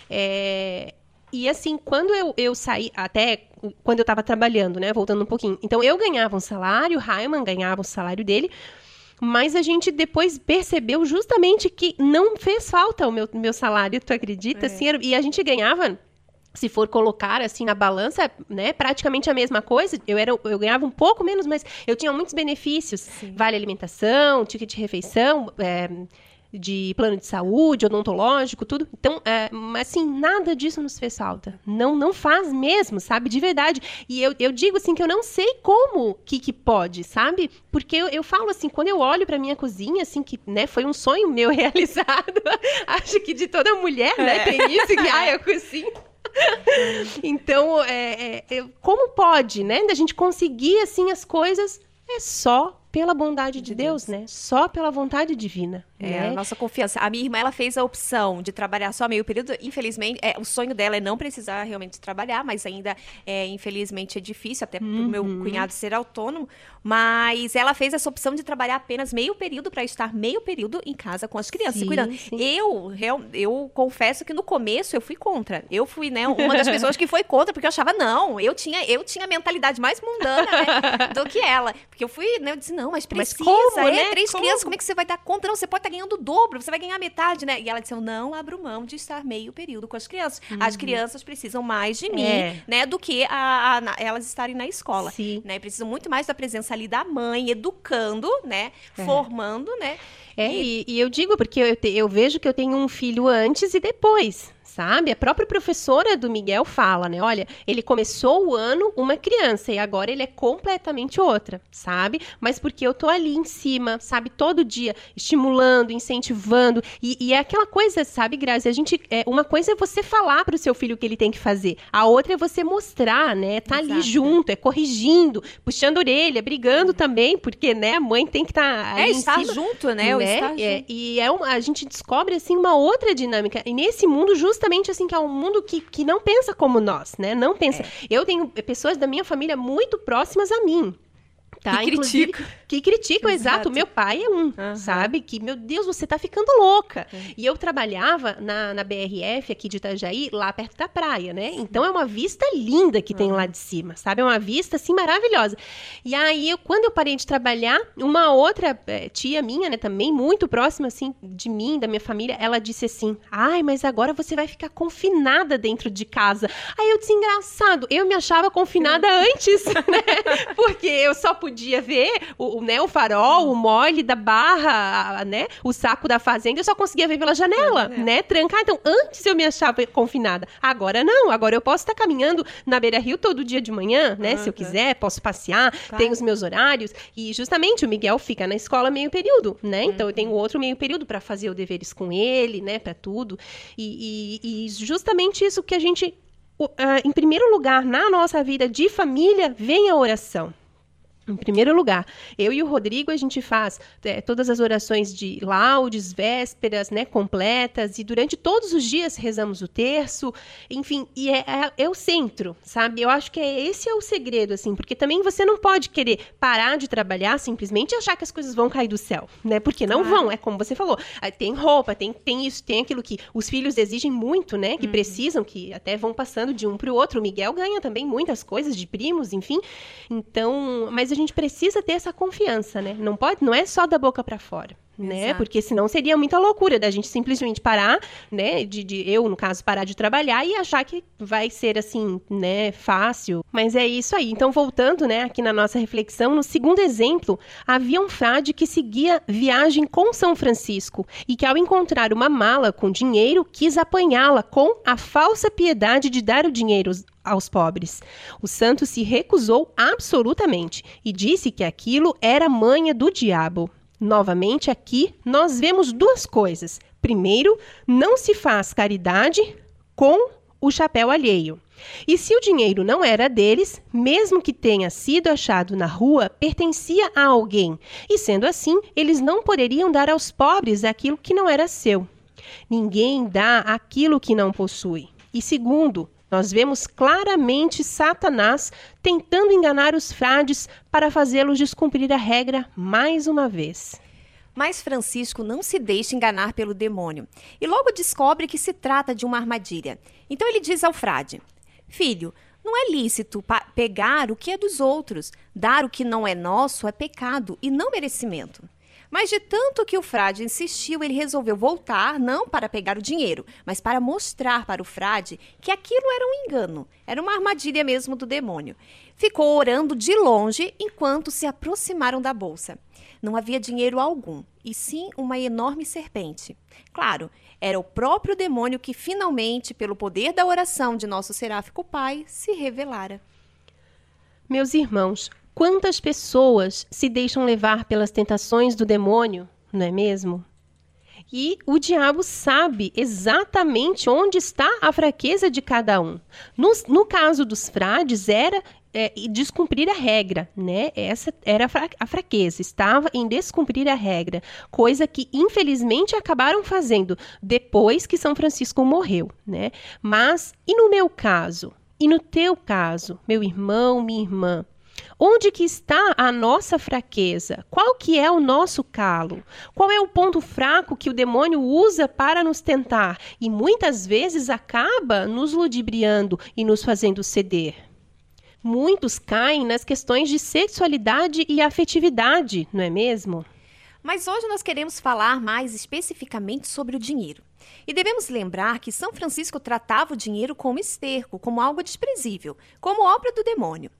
É, e assim, quando eu, eu saí, até quando eu estava trabalhando, né? Voltando um pouquinho. Então eu ganhava um salário, o Raiman ganhava o salário dele, mas a gente depois percebeu justamente que não fez falta o meu, meu salário, tu acredita? É. Assim, era- e a gente ganhava se for colocar assim na balança, né, praticamente a mesma coisa. Eu era, eu ganhava um pouco menos, mas eu tinha muitos benefícios. Vale alimentação, ticket de refeição, é, de plano de saúde, odontológico, tudo. Então, é, mas assim, nada disso nos fez falta. Não, não faz mesmo, sabe? De verdade. E eu, eu digo assim que eu não sei como que, que pode, sabe? Porque eu, eu falo assim, quando eu olho pra minha cozinha, assim, que né, foi um sonho meu realizado. Acho que de toda mulher, né, tem isso, que ah, eu cozinho. Então, é, é, eu- como pode, né, da gente conseguir assim as coisas é só pela bondade de, Deus, né? Só pela vontade divina, É, né? a nossa confiança. A minha irmã, ela fez a opção de trabalhar só meio período. Infelizmente, é, o sonho dela é não precisar realmente trabalhar, mas ainda, é, infelizmente, é difícil, até pro meu Uhum. cunhado ser autônomo. Mas ela fez essa opção de trabalhar apenas meio período para estar meio período em casa com as crianças, Sim, cuidando. sim. Eu, real- eu confesso que no começo eu fui contra. Eu fui, né, uma das pessoas que foi contra, porque eu achava, não, eu tinha, eu tinha a mentalidade mais mundana, né, do que ela. Porque eu fui, né, eu disse, não, mas Mas precisa, como, é, né? três Como? crianças, como é que você vai dar conta? Não, você pode estar ganhando o dobro, você vai ganhar metade, né? E ela disse, eu não abro mão de estar meio período com as crianças. As crianças precisam mais de mim, Uhum. É. né, do que a- a- elas estarem na escola. Sim. Né? Precisam muito mais da presença ali da mãe, educando, né? É. Formando, né? É, e, e eu digo porque eu, te- eu vejo que eu tenho um filho antes e depois, sabe? A própria professora do Miguel fala, né? Olha, ele começou o ano uma criança e agora ele é completamente outra, sabe? Mas porque eu tô ali em cima, sabe? Todo dia estimulando, incentivando. E, e é aquela coisa, sabe, Grazi? A gente, é, uma coisa é você falar pro seu filho o que ele tem que fazer, a outra é você mostrar, né? Tá ali Exato. junto, é corrigindo, puxando a orelha, brigando também, porque, né? A mãe tem que estar é, estar junto, né? Estar é, junto. e é uma, a gente descobre assim uma outra dinâmica. E nesse mundo, justamente assim, que é um mundo que, que não pensa como nós, né? Não pensa. É. Eu tenho pessoas da minha família muito próximas a mim. Tá? Que Inclusive, criticam. Que criticam, exato. Exato. Meu pai é um, Aham. sabe? Que, meu Deus, você tá ficando louca. É. E eu trabalhava na, na BRF aqui de Itajaí, lá perto da praia, né? Então é uma vista linda que tem lá de cima, sabe? É uma vista, assim, maravilhosa. E aí, eu, quando eu parei de trabalhar, uma outra eh, tia minha, né, também muito próxima, assim, de mim, da minha família, ela disse assim, ai, mas agora você vai ficar confinada dentro de casa. Aí eu disse, engraçado, eu me achava confinada antes, né? Porque eu só podia ver o, o, né, o farol, o mole da barra, a- né? O saco da fazenda, eu só conseguia ver pela janela, né? Trancar. Então, antes eu me achava confinada. Agora não, agora eu posso estar caminhando na beira-rio todo dia de manhã, né? Se eu quiser, posso passear, tenho os meus horários. E justamente o Miguel fica na escola meio período, né? Então eu tenho outro meio período para fazer os deveres com ele, né? Para tudo. E, e- e justamente isso que a gente. ah, em primeiro lugar, na nossa vida de família, vem a oração. Em primeiro lugar, eu e o Rodrigo, a gente faz é, todas as orações de laudes, vésperas, né, completas, e durante todos os dias rezamos o terço, enfim, e é, é- é o centro, sabe? Eu acho que é, esse é o segredo, assim, porque também você não pode querer parar de trabalhar simplesmente e achar que as coisas vão cair do céu, né? Porque não Claro. vão, é como você falou, ah, tem roupa, tem, tem isso, tem aquilo que os filhos exigem muito, né, que precisam, que até vão passando de um para o outro, o Miguel ganha também muitas coisas de primos, enfim, então, mas a gente precisa ter essa confiança, né? Não pode, não é só da boca para fora, né? Exato. Porque senão seria muita loucura da gente simplesmente parar, né? De, de eu, no caso, parar de trabalhar e achar que vai ser assim, né? Fácil. Mas é isso aí. Então, voltando, né? Aqui na nossa reflexão, no segundo exemplo, havia um frade que seguia viagem com São Francisco e que, ao encontrar uma mala com dinheiro, quis apanhá-la com a falsa piedade de dar o dinheiro aos pobres. O santo se recusou absolutamente e disse que aquilo era manha do diabo. Novamente, aqui nós vemos duas coisas. Primeiro, não se faz caridade com o chapéu alheio. E se o dinheiro não era deles, mesmo que tenha sido achado na rua, pertencia a alguém. E sendo assim, eles não poderiam dar aos pobres aquilo que não era seu. Ninguém dá aquilo que não possui. E segundo, nós vemos claramente Satanás tentando enganar os frades para fazê-los descumprir a regra mais uma vez. Mas Francisco não se deixa enganar pelo demônio e logo descobre que se trata de uma armadilha. Então ele diz ao frade: Filho, Não é lícito pegar o que é dos outros. Dar o que não é nosso é pecado e não merecimento. Mas de tanto que o frade insistiu, ele resolveu voltar, não para pegar o dinheiro, mas para mostrar para o frade que aquilo era um engano, era uma armadilha mesmo do demônio. Ficou orando de longe enquanto se aproximaram da bolsa. Não havia dinheiro algum, e sim uma enorme serpente. Claro, era o próprio demônio que finalmente, pelo poder da oração de nosso seráfico Pai, se revelara. Meus irmãos, Quantas pessoas se deixam levar pelas tentações do demônio, não é mesmo? E o diabo sabe exatamente onde está a fraqueza de cada um. No, no caso dos frades, era é, descumprir a regra, né? Essa era a fraqueza, estava em descumprir a regra, coisa que infelizmente acabaram fazendo depois que São Francisco morreu, né? Mas e no meu caso? E no teu caso, meu irmão, minha irmã? Onde que está a nossa fraqueza? Qual que é o nosso calo? Qual é o ponto fraco que o demônio usa para nos tentar e muitas vezes acaba nos ludibriando e nos fazendo ceder? Muitos caem nas questões de sexualidade e afetividade, não é mesmo? Mas hoje nós queremos falar mais especificamente sobre o dinheiro. E devemos lembrar que São Francisco tratava o dinheiro como esterco, como algo desprezível, como obra do demônio.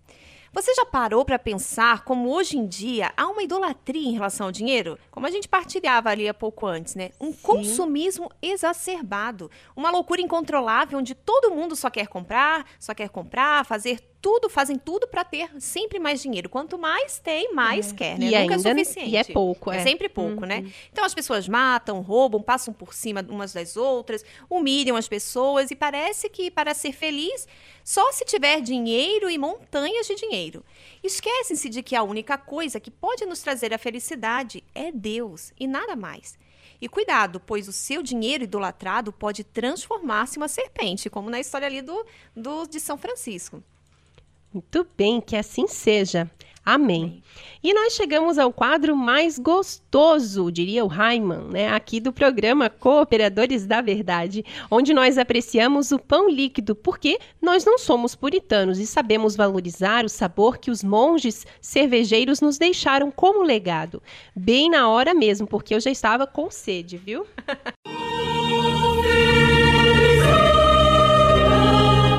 Você já parou para pensar como hoje em dia há uma idolatria em relação ao dinheiro? Como a gente partilhava ali há pouco antes, né? Um Sim. consumismo exacerbado, uma loucura incontrolável onde todo mundo só quer comprar, só quer comprar, fazer tudo, fazem tudo para ter sempre mais dinheiro. Quanto mais tem, mais é. quer, né? E Nunca é é suficiente. E é pouco, é. É sempre pouco, né? uhum. né? Então as pessoas matam, roubam, passam por cima umas das outras, humilham as pessoas e parece que para ser feliz, só se tiver dinheiro e montanhas de dinheiro. Esquecem-se de que a única coisa que pode nos trazer a felicidade é Deus e nada mais. E cuidado, pois o seu dinheiro idolatrado pode transformar-se em uma serpente, como na história ali do, do de São Francisco. Muito bem, que assim seja. Amém. E nós chegamos ao quadro mais gostoso, diria o Raiman, né, aqui do programa Cooperadores da Verdade, onde nós apreciamos o pão líquido, porque nós não somos puritanos e sabemos valorizar o sabor que os monges cervejeiros nos deixaram como legado. Bem na hora mesmo, porque eu já estava com sede, viu?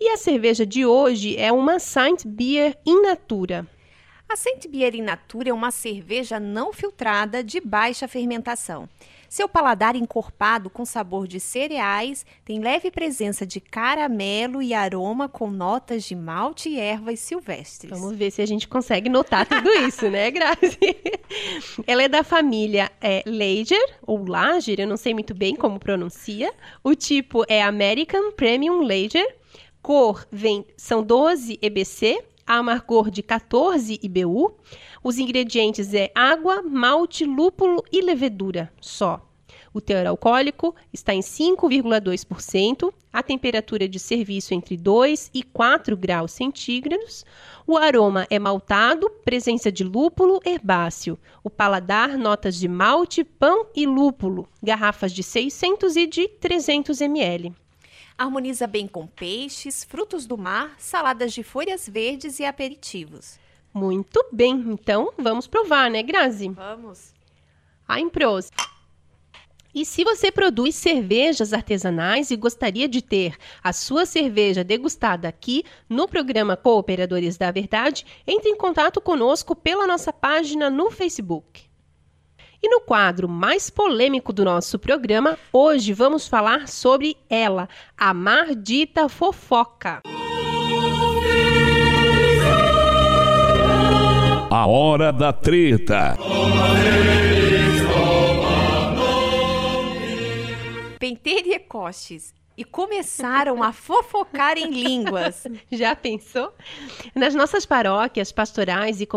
E a cerveja de hoje é uma Saint Beer in natura. A Saint Beer in natura é uma cerveja não filtrada de baixa fermentação. Seu paladar encorpado com sabor de cereais tem leve presença de caramelo e aroma com notas de malte e ervas silvestres. Vamos ver se a gente consegue notar tudo isso, né, Grazi? Ela é da família é, Lager, ou Lager, eu não sei muito bem como pronuncia. O tipo é American Premium Lager cor vem, são 12 EBC, a amargor de 14 IBU. Os ingredientes é água, malte, lúpulo e levedura só. O teor alcoólico está em 5,2%, a temperatura de serviço entre 2 e 4 graus centígrados. O aroma é maltado, presença de lúpulo herbáceo. O paladar, notas de malte, pão e lúpulo. Garrafas de 600 e de 300 ml. Harmoniza bem com peixes, frutos do mar, saladas de folhas verdes e aperitivos. Muito bem, então vamos provar, né, Grazi? Vamos. A Impros. E se você produz cervejas artesanais e gostaria de ter a sua cerveja degustada aqui no programa Cooperadores da Verdade, entre em contato conosco pela nossa página no Facebook. E no quadro mais polêmico do nosso programa, hoje vamos falar sobre ela, a maldita fofoca. A hora da treta. Penteria Costes e começaram a fofocar em línguas. Já pensou? Nas nossas paróquias, pastorais e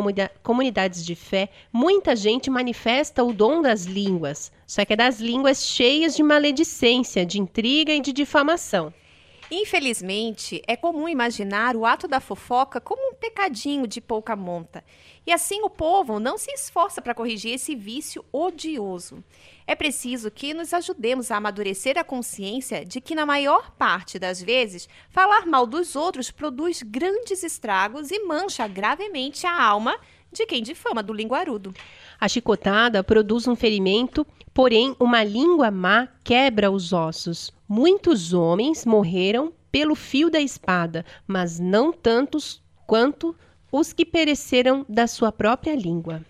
comunidades de fé, muita gente manifesta o dom das línguas, só que é das línguas cheias de maledicência, de intriga e de difamação. Infelizmente, é comum imaginar o ato da fofoca como um pecadinho de pouca monta. E assim o povo não se esforça para corrigir esse vício odioso. É preciso que nos ajudemos a amadurecer a consciência de que, na maior parte das vezes, falar mal dos outros produz grandes estragos e mancha gravemente a alma de quem difama do linguarudo. A chicotada produz um ferimento, porém, uma língua má quebra os ossos. Muitos homens morreram pelo fio da espada, mas não tantos quanto os que pereceram da sua própria língua.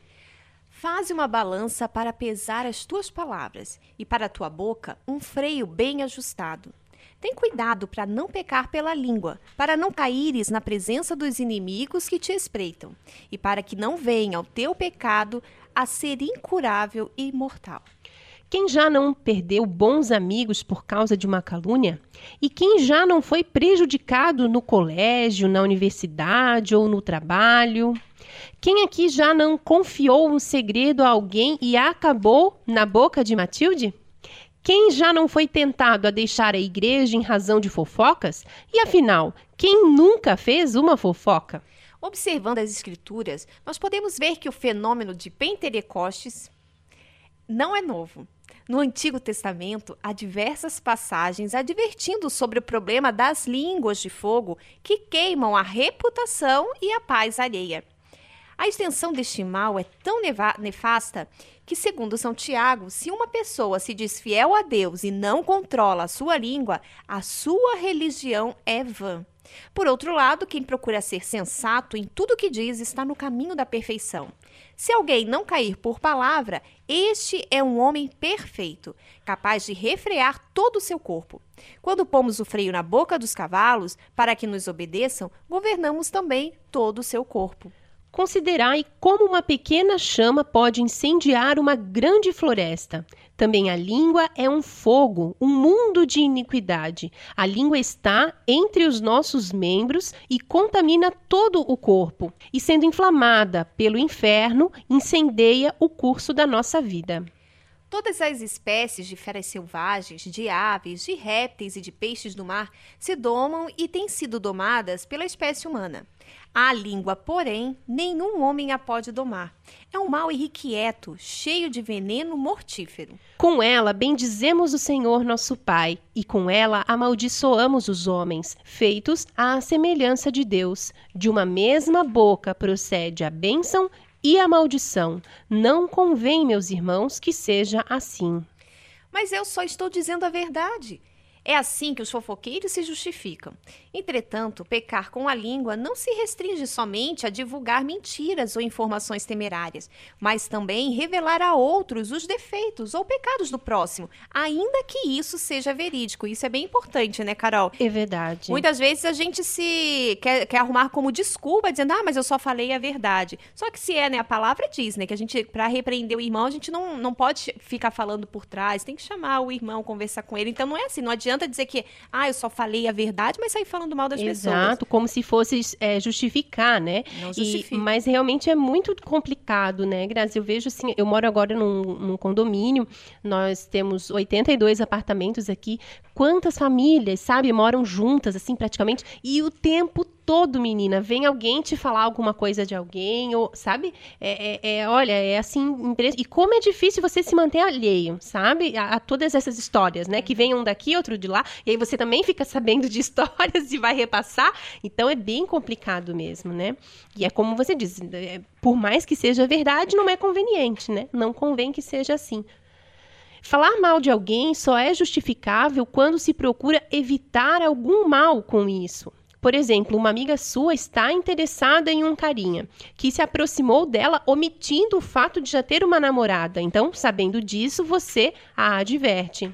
Faze uma balança para pesar as tuas palavras, e para a tua boca um freio bem ajustado. Tem cuidado para não pecar pela língua, para não caíres na presença dos inimigos que te espreitam, e para que não venha o teu pecado a ser incurável e mortal. Quem já não perdeu bons amigos por causa de uma calúnia? E quem já não foi prejudicado no colégio, na universidade ou no trabalho? Quem aqui já não confiou um segredo a alguém e acabou na boca de Matilde? Quem já não foi tentado a deixar a igreja em razão de fofocas? E afinal, quem nunca fez uma fofoca? Observando as escrituras, nós podemos ver que o fenômeno de Pentecostes não é novo. No Antigo Testamento, há diversas passagens advertindo sobre o problema das línguas de fogo que queimam a reputação e a paz alheia. A extensão deste mal é tão nefasta que, segundo São Tiago, se uma pessoa se diz fiel a Deus e não controla a sua língua, a sua religião é vã. Por outro lado, quem procura ser sensato em tudo que diz está no caminho da perfeição. Se alguém não cair por palavra, este é um homem perfeito, capaz de refrear todo o seu corpo. Quando pomos o freio na boca dos cavalos para que nos obedeçam, governamos também todo o seu corpo. Considerai como uma pequena chama pode incendiar uma grande floresta. Também a língua é um fogo, um mundo de iniquidade. A língua está entre os nossos membros e contamina todo o corpo, e sendo inflamada pelo inferno, incendeia o curso da nossa vida. Todas as espécies de feras selvagens, de aves, de répteis e de peixes do mar se domam e têm sido domadas pela espécie humana. A língua, porém, nenhum homem a pode domar. É um mal irrequieto, cheio de veneno mortífero. Com ela bendizemos o Senhor nosso Pai, e com ela amaldiçoamos os homens, feitos à semelhança de Deus. De uma mesma boca procede a bênção e a maldição. Não convém, meus irmãos, que seja assim. Mas eu só estou dizendo a verdade. É assim que os fofoqueiros se justificam. Entretanto, pecar com a língua não se restringe somente a divulgar mentiras ou informações temerárias, mas também revelar a outros os defeitos ou pecados do próximo, ainda que isso seja verídico. Isso é bem importante, né, Carol? É verdade. Muitas vezes a gente se quer, quer arrumar como desculpa, dizendo, ah, mas eu só falei a verdade. Só que se é, né, a palavra diz, né, que a gente, para repreender o irmão, a gente não, não pode ficar falando por trás, tem que chamar o irmão, conversar com ele. Então não é assim, não adianta dizer que, ah, eu só falei a verdade, mas saí falando mal das Exato, pessoas. Exato, como se fosse é, justificar, né? Não justifica. E, mas realmente é muito complicado, né, Grazi? Eu vejo assim, eu moro agora num, num condomínio, nós temos 82 apartamentos aqui. Quantas famílias, sabe, moram juntas, assim, praticamente, e o tempo todo, menina, vem alguém te falar alguma coisa de alguém, ou, sabe? É, é, é olha, é assim, e como é difícil você se manter alheio, sabe? A, a, todas essas histórias, né? Que vem um daqui, outro de lá, e aí você também fica sabendo de histórias e vai repassar. Então é bem complicado mesmo, né? E é como você diz, é, por mais que seja verdade, não é conveniente, né? Não convém que seja assim. Falar mal de alguém só é justificável quando se procura evitar algum mal com isso. Por exemplo, uma amiga sua está interessada em um carinha que se aproximou dela omitindo o fato de já ter uma namorada. Então, sabendo disso, você a adverte.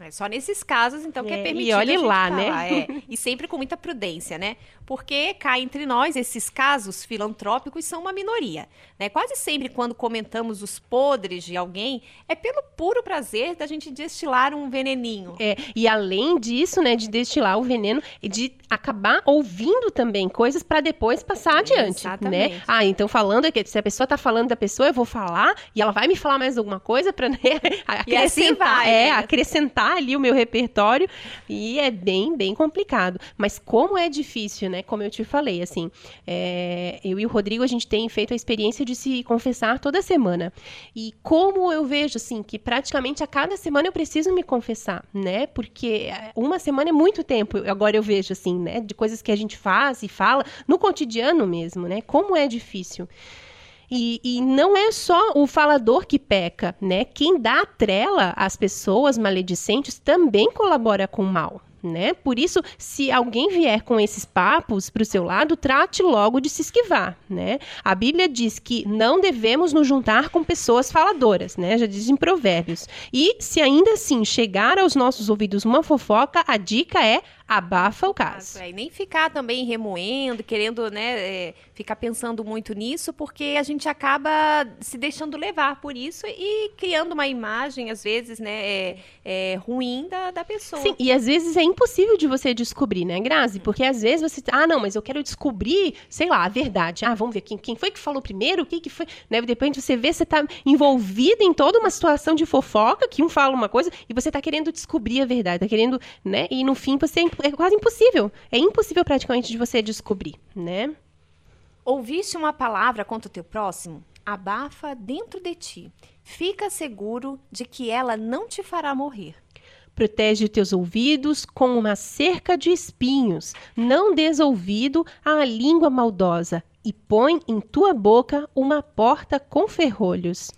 É só nesses casos, então, que é, É, e permitido. olhe a gente lá, né? falar, é. E sempre com muita prudência, né? Porque cá entre nós, esses casos filantrópicos são uma minoria. Né? Quase sempre, quando comentamos os podres de alguém, é pelo puro prazer da gente destilar um veneninho. É, e além disso, né, de destilar o veneno, e de acabar ouvindo também coisas para depois passar adiante, né? Exatamente. Ah, então falando aqui, se a pessoa tá falando da pessoa, eu vou falar e ela vai me falar mais alguma coisa para né, E assim vai, é, né? acrescentar ali o meu repertório e é bem, bem complicado. Mas como é difícil, né? Como eu te falei, assim, é, eu e o Rodrigo a gente tem feito a experiência de se confessar toda semana. E como eu vejo, assim, que praticamente a cada semana eu preciso me confessar, né? Porque é, uma semana é muito tempo, agora eu vejo, assim, né? De coisas que a gente faz e fala no cotidiano mesmo, né? Como é difícil. E, e não é só o falador que peca, né? Quem dá trela às pessoas maledicentes também colabora com o mal. Né? Por isso, se alguém vier com esses papos para o seu lado, trate logo de se esquivar. Né? A Bíblia diz que não devemos nos juntar com pessoas faladoras, né? já diz em Provérbios. E se ainda assim chegar aos nossos ouvidos uma fofoca, a dica é abafa o caso. É, e nem ficar também remoendo, querendo, né, é, ficar pensando muito nisso, porque a gente acaba se deixando levar por isso e criando uma imagem, às vezes, né, é, é, ruim da, da pessoa. Sim, e às vezes é impossível de você descobrir, né, Grazi? Porque às vezes você. Ah, não, mas eu quero descobrir, sei lá, a verdade. Ah, vamos ver quem, quem foi que falou primeiro, o que, que foi. Né? De repente você vê, você tá envolvido em toda uma situação de fofoca, que um fala uma coisa, e você tá querendo descobrir a verdade, tá querendo, né? E no fim você é quase impossível. É impossível praticamente de você descobrir, né? Ouviste uma palavra contra o teu próximo? Abafa dentro de ti. Fica seguro de que ela não te fará morrer. Protege teus ouvidos com uma cerca de espinhos. Não des ouvido à língua maldosa. E põe em tua boca uma porta com ferrolhos.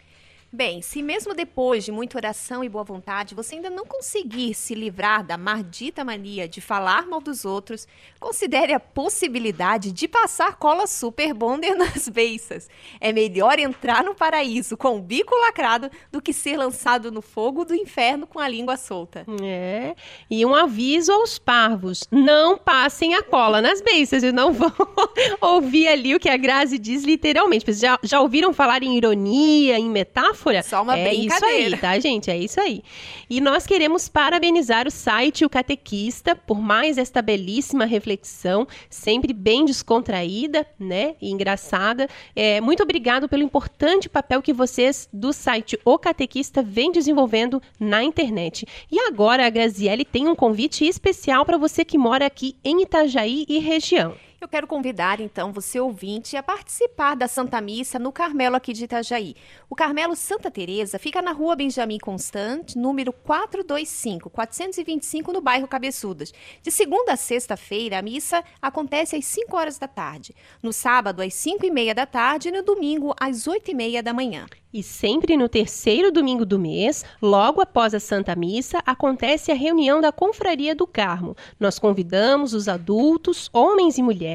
Bem, se mesmo depois de muita oração e boa vontade você ainda não conseguir se livrar da maldita mania de falar mal dos outros, considere a possibilidade de passar cola super bonder nas beiças. É melhor entrar no paraíso com o bico lacrado do que ser lançado no fogo do inferno com a língua solta. É. E um aviso aos parvos: não passem a cola nas beiças e não vão ouvir ali o que a Grazi diz literalmente. Já, já ouviram falar em ironia, em metáfora? Só uma é isso aí, tá, gente? É isso aí. E nós queremos parabenizar o site O Catequista por mais esta belíssima reflexão, sempre bem descontraída, né? E engraçada. É, muito obrigado pelo importante papel que vocês do site O Catequista vêm desenvolvendo na internet. E agora a Graziele tem um convite especial para você que mora aqui em Itajaí e região. Eu quero convidar, então, você ouvinte a participar da Santa Missa no Carmelo aqui de Itajaí. O Carmelo Santa Teresa fica na rua Benjamin Constant, número 425, 425, no bairro Cabeçudas. De segunda a sexta-feira, a missa acontece às 5 horas da tarde. No sábado, às 5 e meia da tarde e no domingo, às 8 e meia da manhã. E sempre no terceiro domingo do mês, logo após a Santa Missa, acontece a reunião da Confraria do Carmo. Nós convidamos os adultos, homens e mulheres,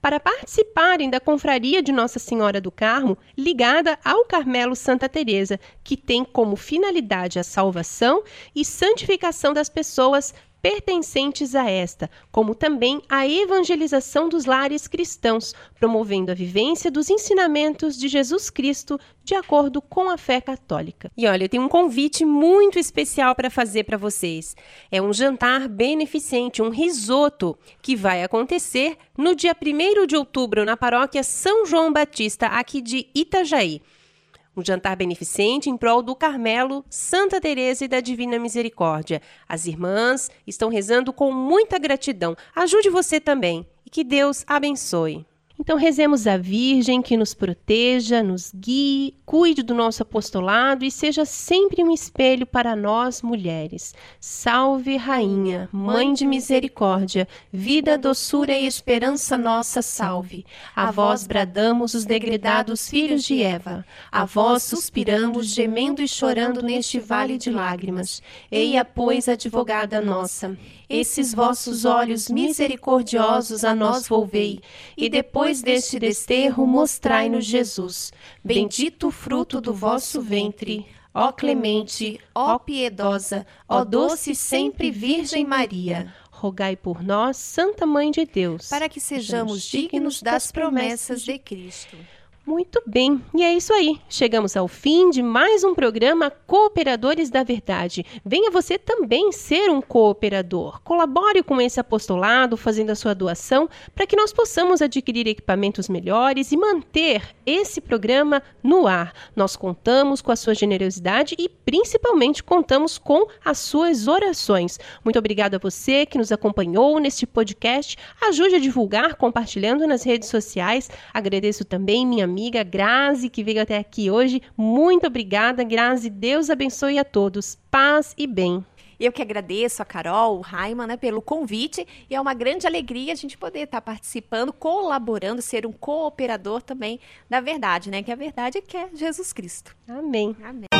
para participarem da Confraria de Nossa Senhora do Carmo, ligada ao Carmelo Santa Teresa, que tem como finalidade a salvação e santificação das pessoas pertencentes a esta, como também a evangelização dos lares cristãos, promovendo a vivência dos ensinamentos de Jesus Cristo de acordo com a fé católica. E olha, eu tenho um convite muito especial para fazer para vocês. É um jantar beneficente, um risoto, que vai acontecer no dia 1 de outubro na paróquia São João Batista, aqui de Itajaí. Um jantar beneficente em prol do Carmelo, Santa Teresa e da Divina Misericórdia. As irmãs estão rezando com muita gratidão. Ajude você também e que Deus abençoe. Então rezemos a Virgem que nos proteja, nos guie, cuide do nosso apostolado e seja sempre um espelho para nós mulheres. Salve Rainha, Mãe de misericórdia, vida, doçura e esperança nossa, salve. A vós bradamos os degredados filhos de Eva. A vós suspiramos, gemendo e chorando neste vale de lágrimas. Eia, pois, advogada nossa, esses vossos olhos misericordiosos a nós volvei, e depois deste desterro mostrai-nos Jesus. Bendito o fruto do vosso ventre. ó clemente, ó piedosa, ó doce sempre Virgem Maria, rogai por nós, Santa Mãe de Deus, para que sejamos dignos das promessas de Cristo. Muito bem, e é isso aí. Chegamos ao fim de mais um programa Cooperadores da Verdade. Venha você também ser um cooperador. Colabore com esse apostolado, fazendo a sua doação, para que nós possamos adquirir equipamentos melhores e manter esse programa no ar. Nós contamos com a sua generosidade e principalmente contamos com as suas orações. Muito obrigado a você que nos acompanhou neste podcast. Ajude a divulgar compartilhando nas redes sociais. Agradeço também minha amiga Grazi, que veio até aqui hoje. Muito obrigada, Grazi. Deus abençoe a todos. Paz e bem. Eu que agradeço a Carol, o Raiman, né, pelo convite. E é uma grande alegria a gente poder estar participando, colaborando, ser um cooperador também da verdade, né? Que a verdade é que é Jesus Cristo. Amém. Amém.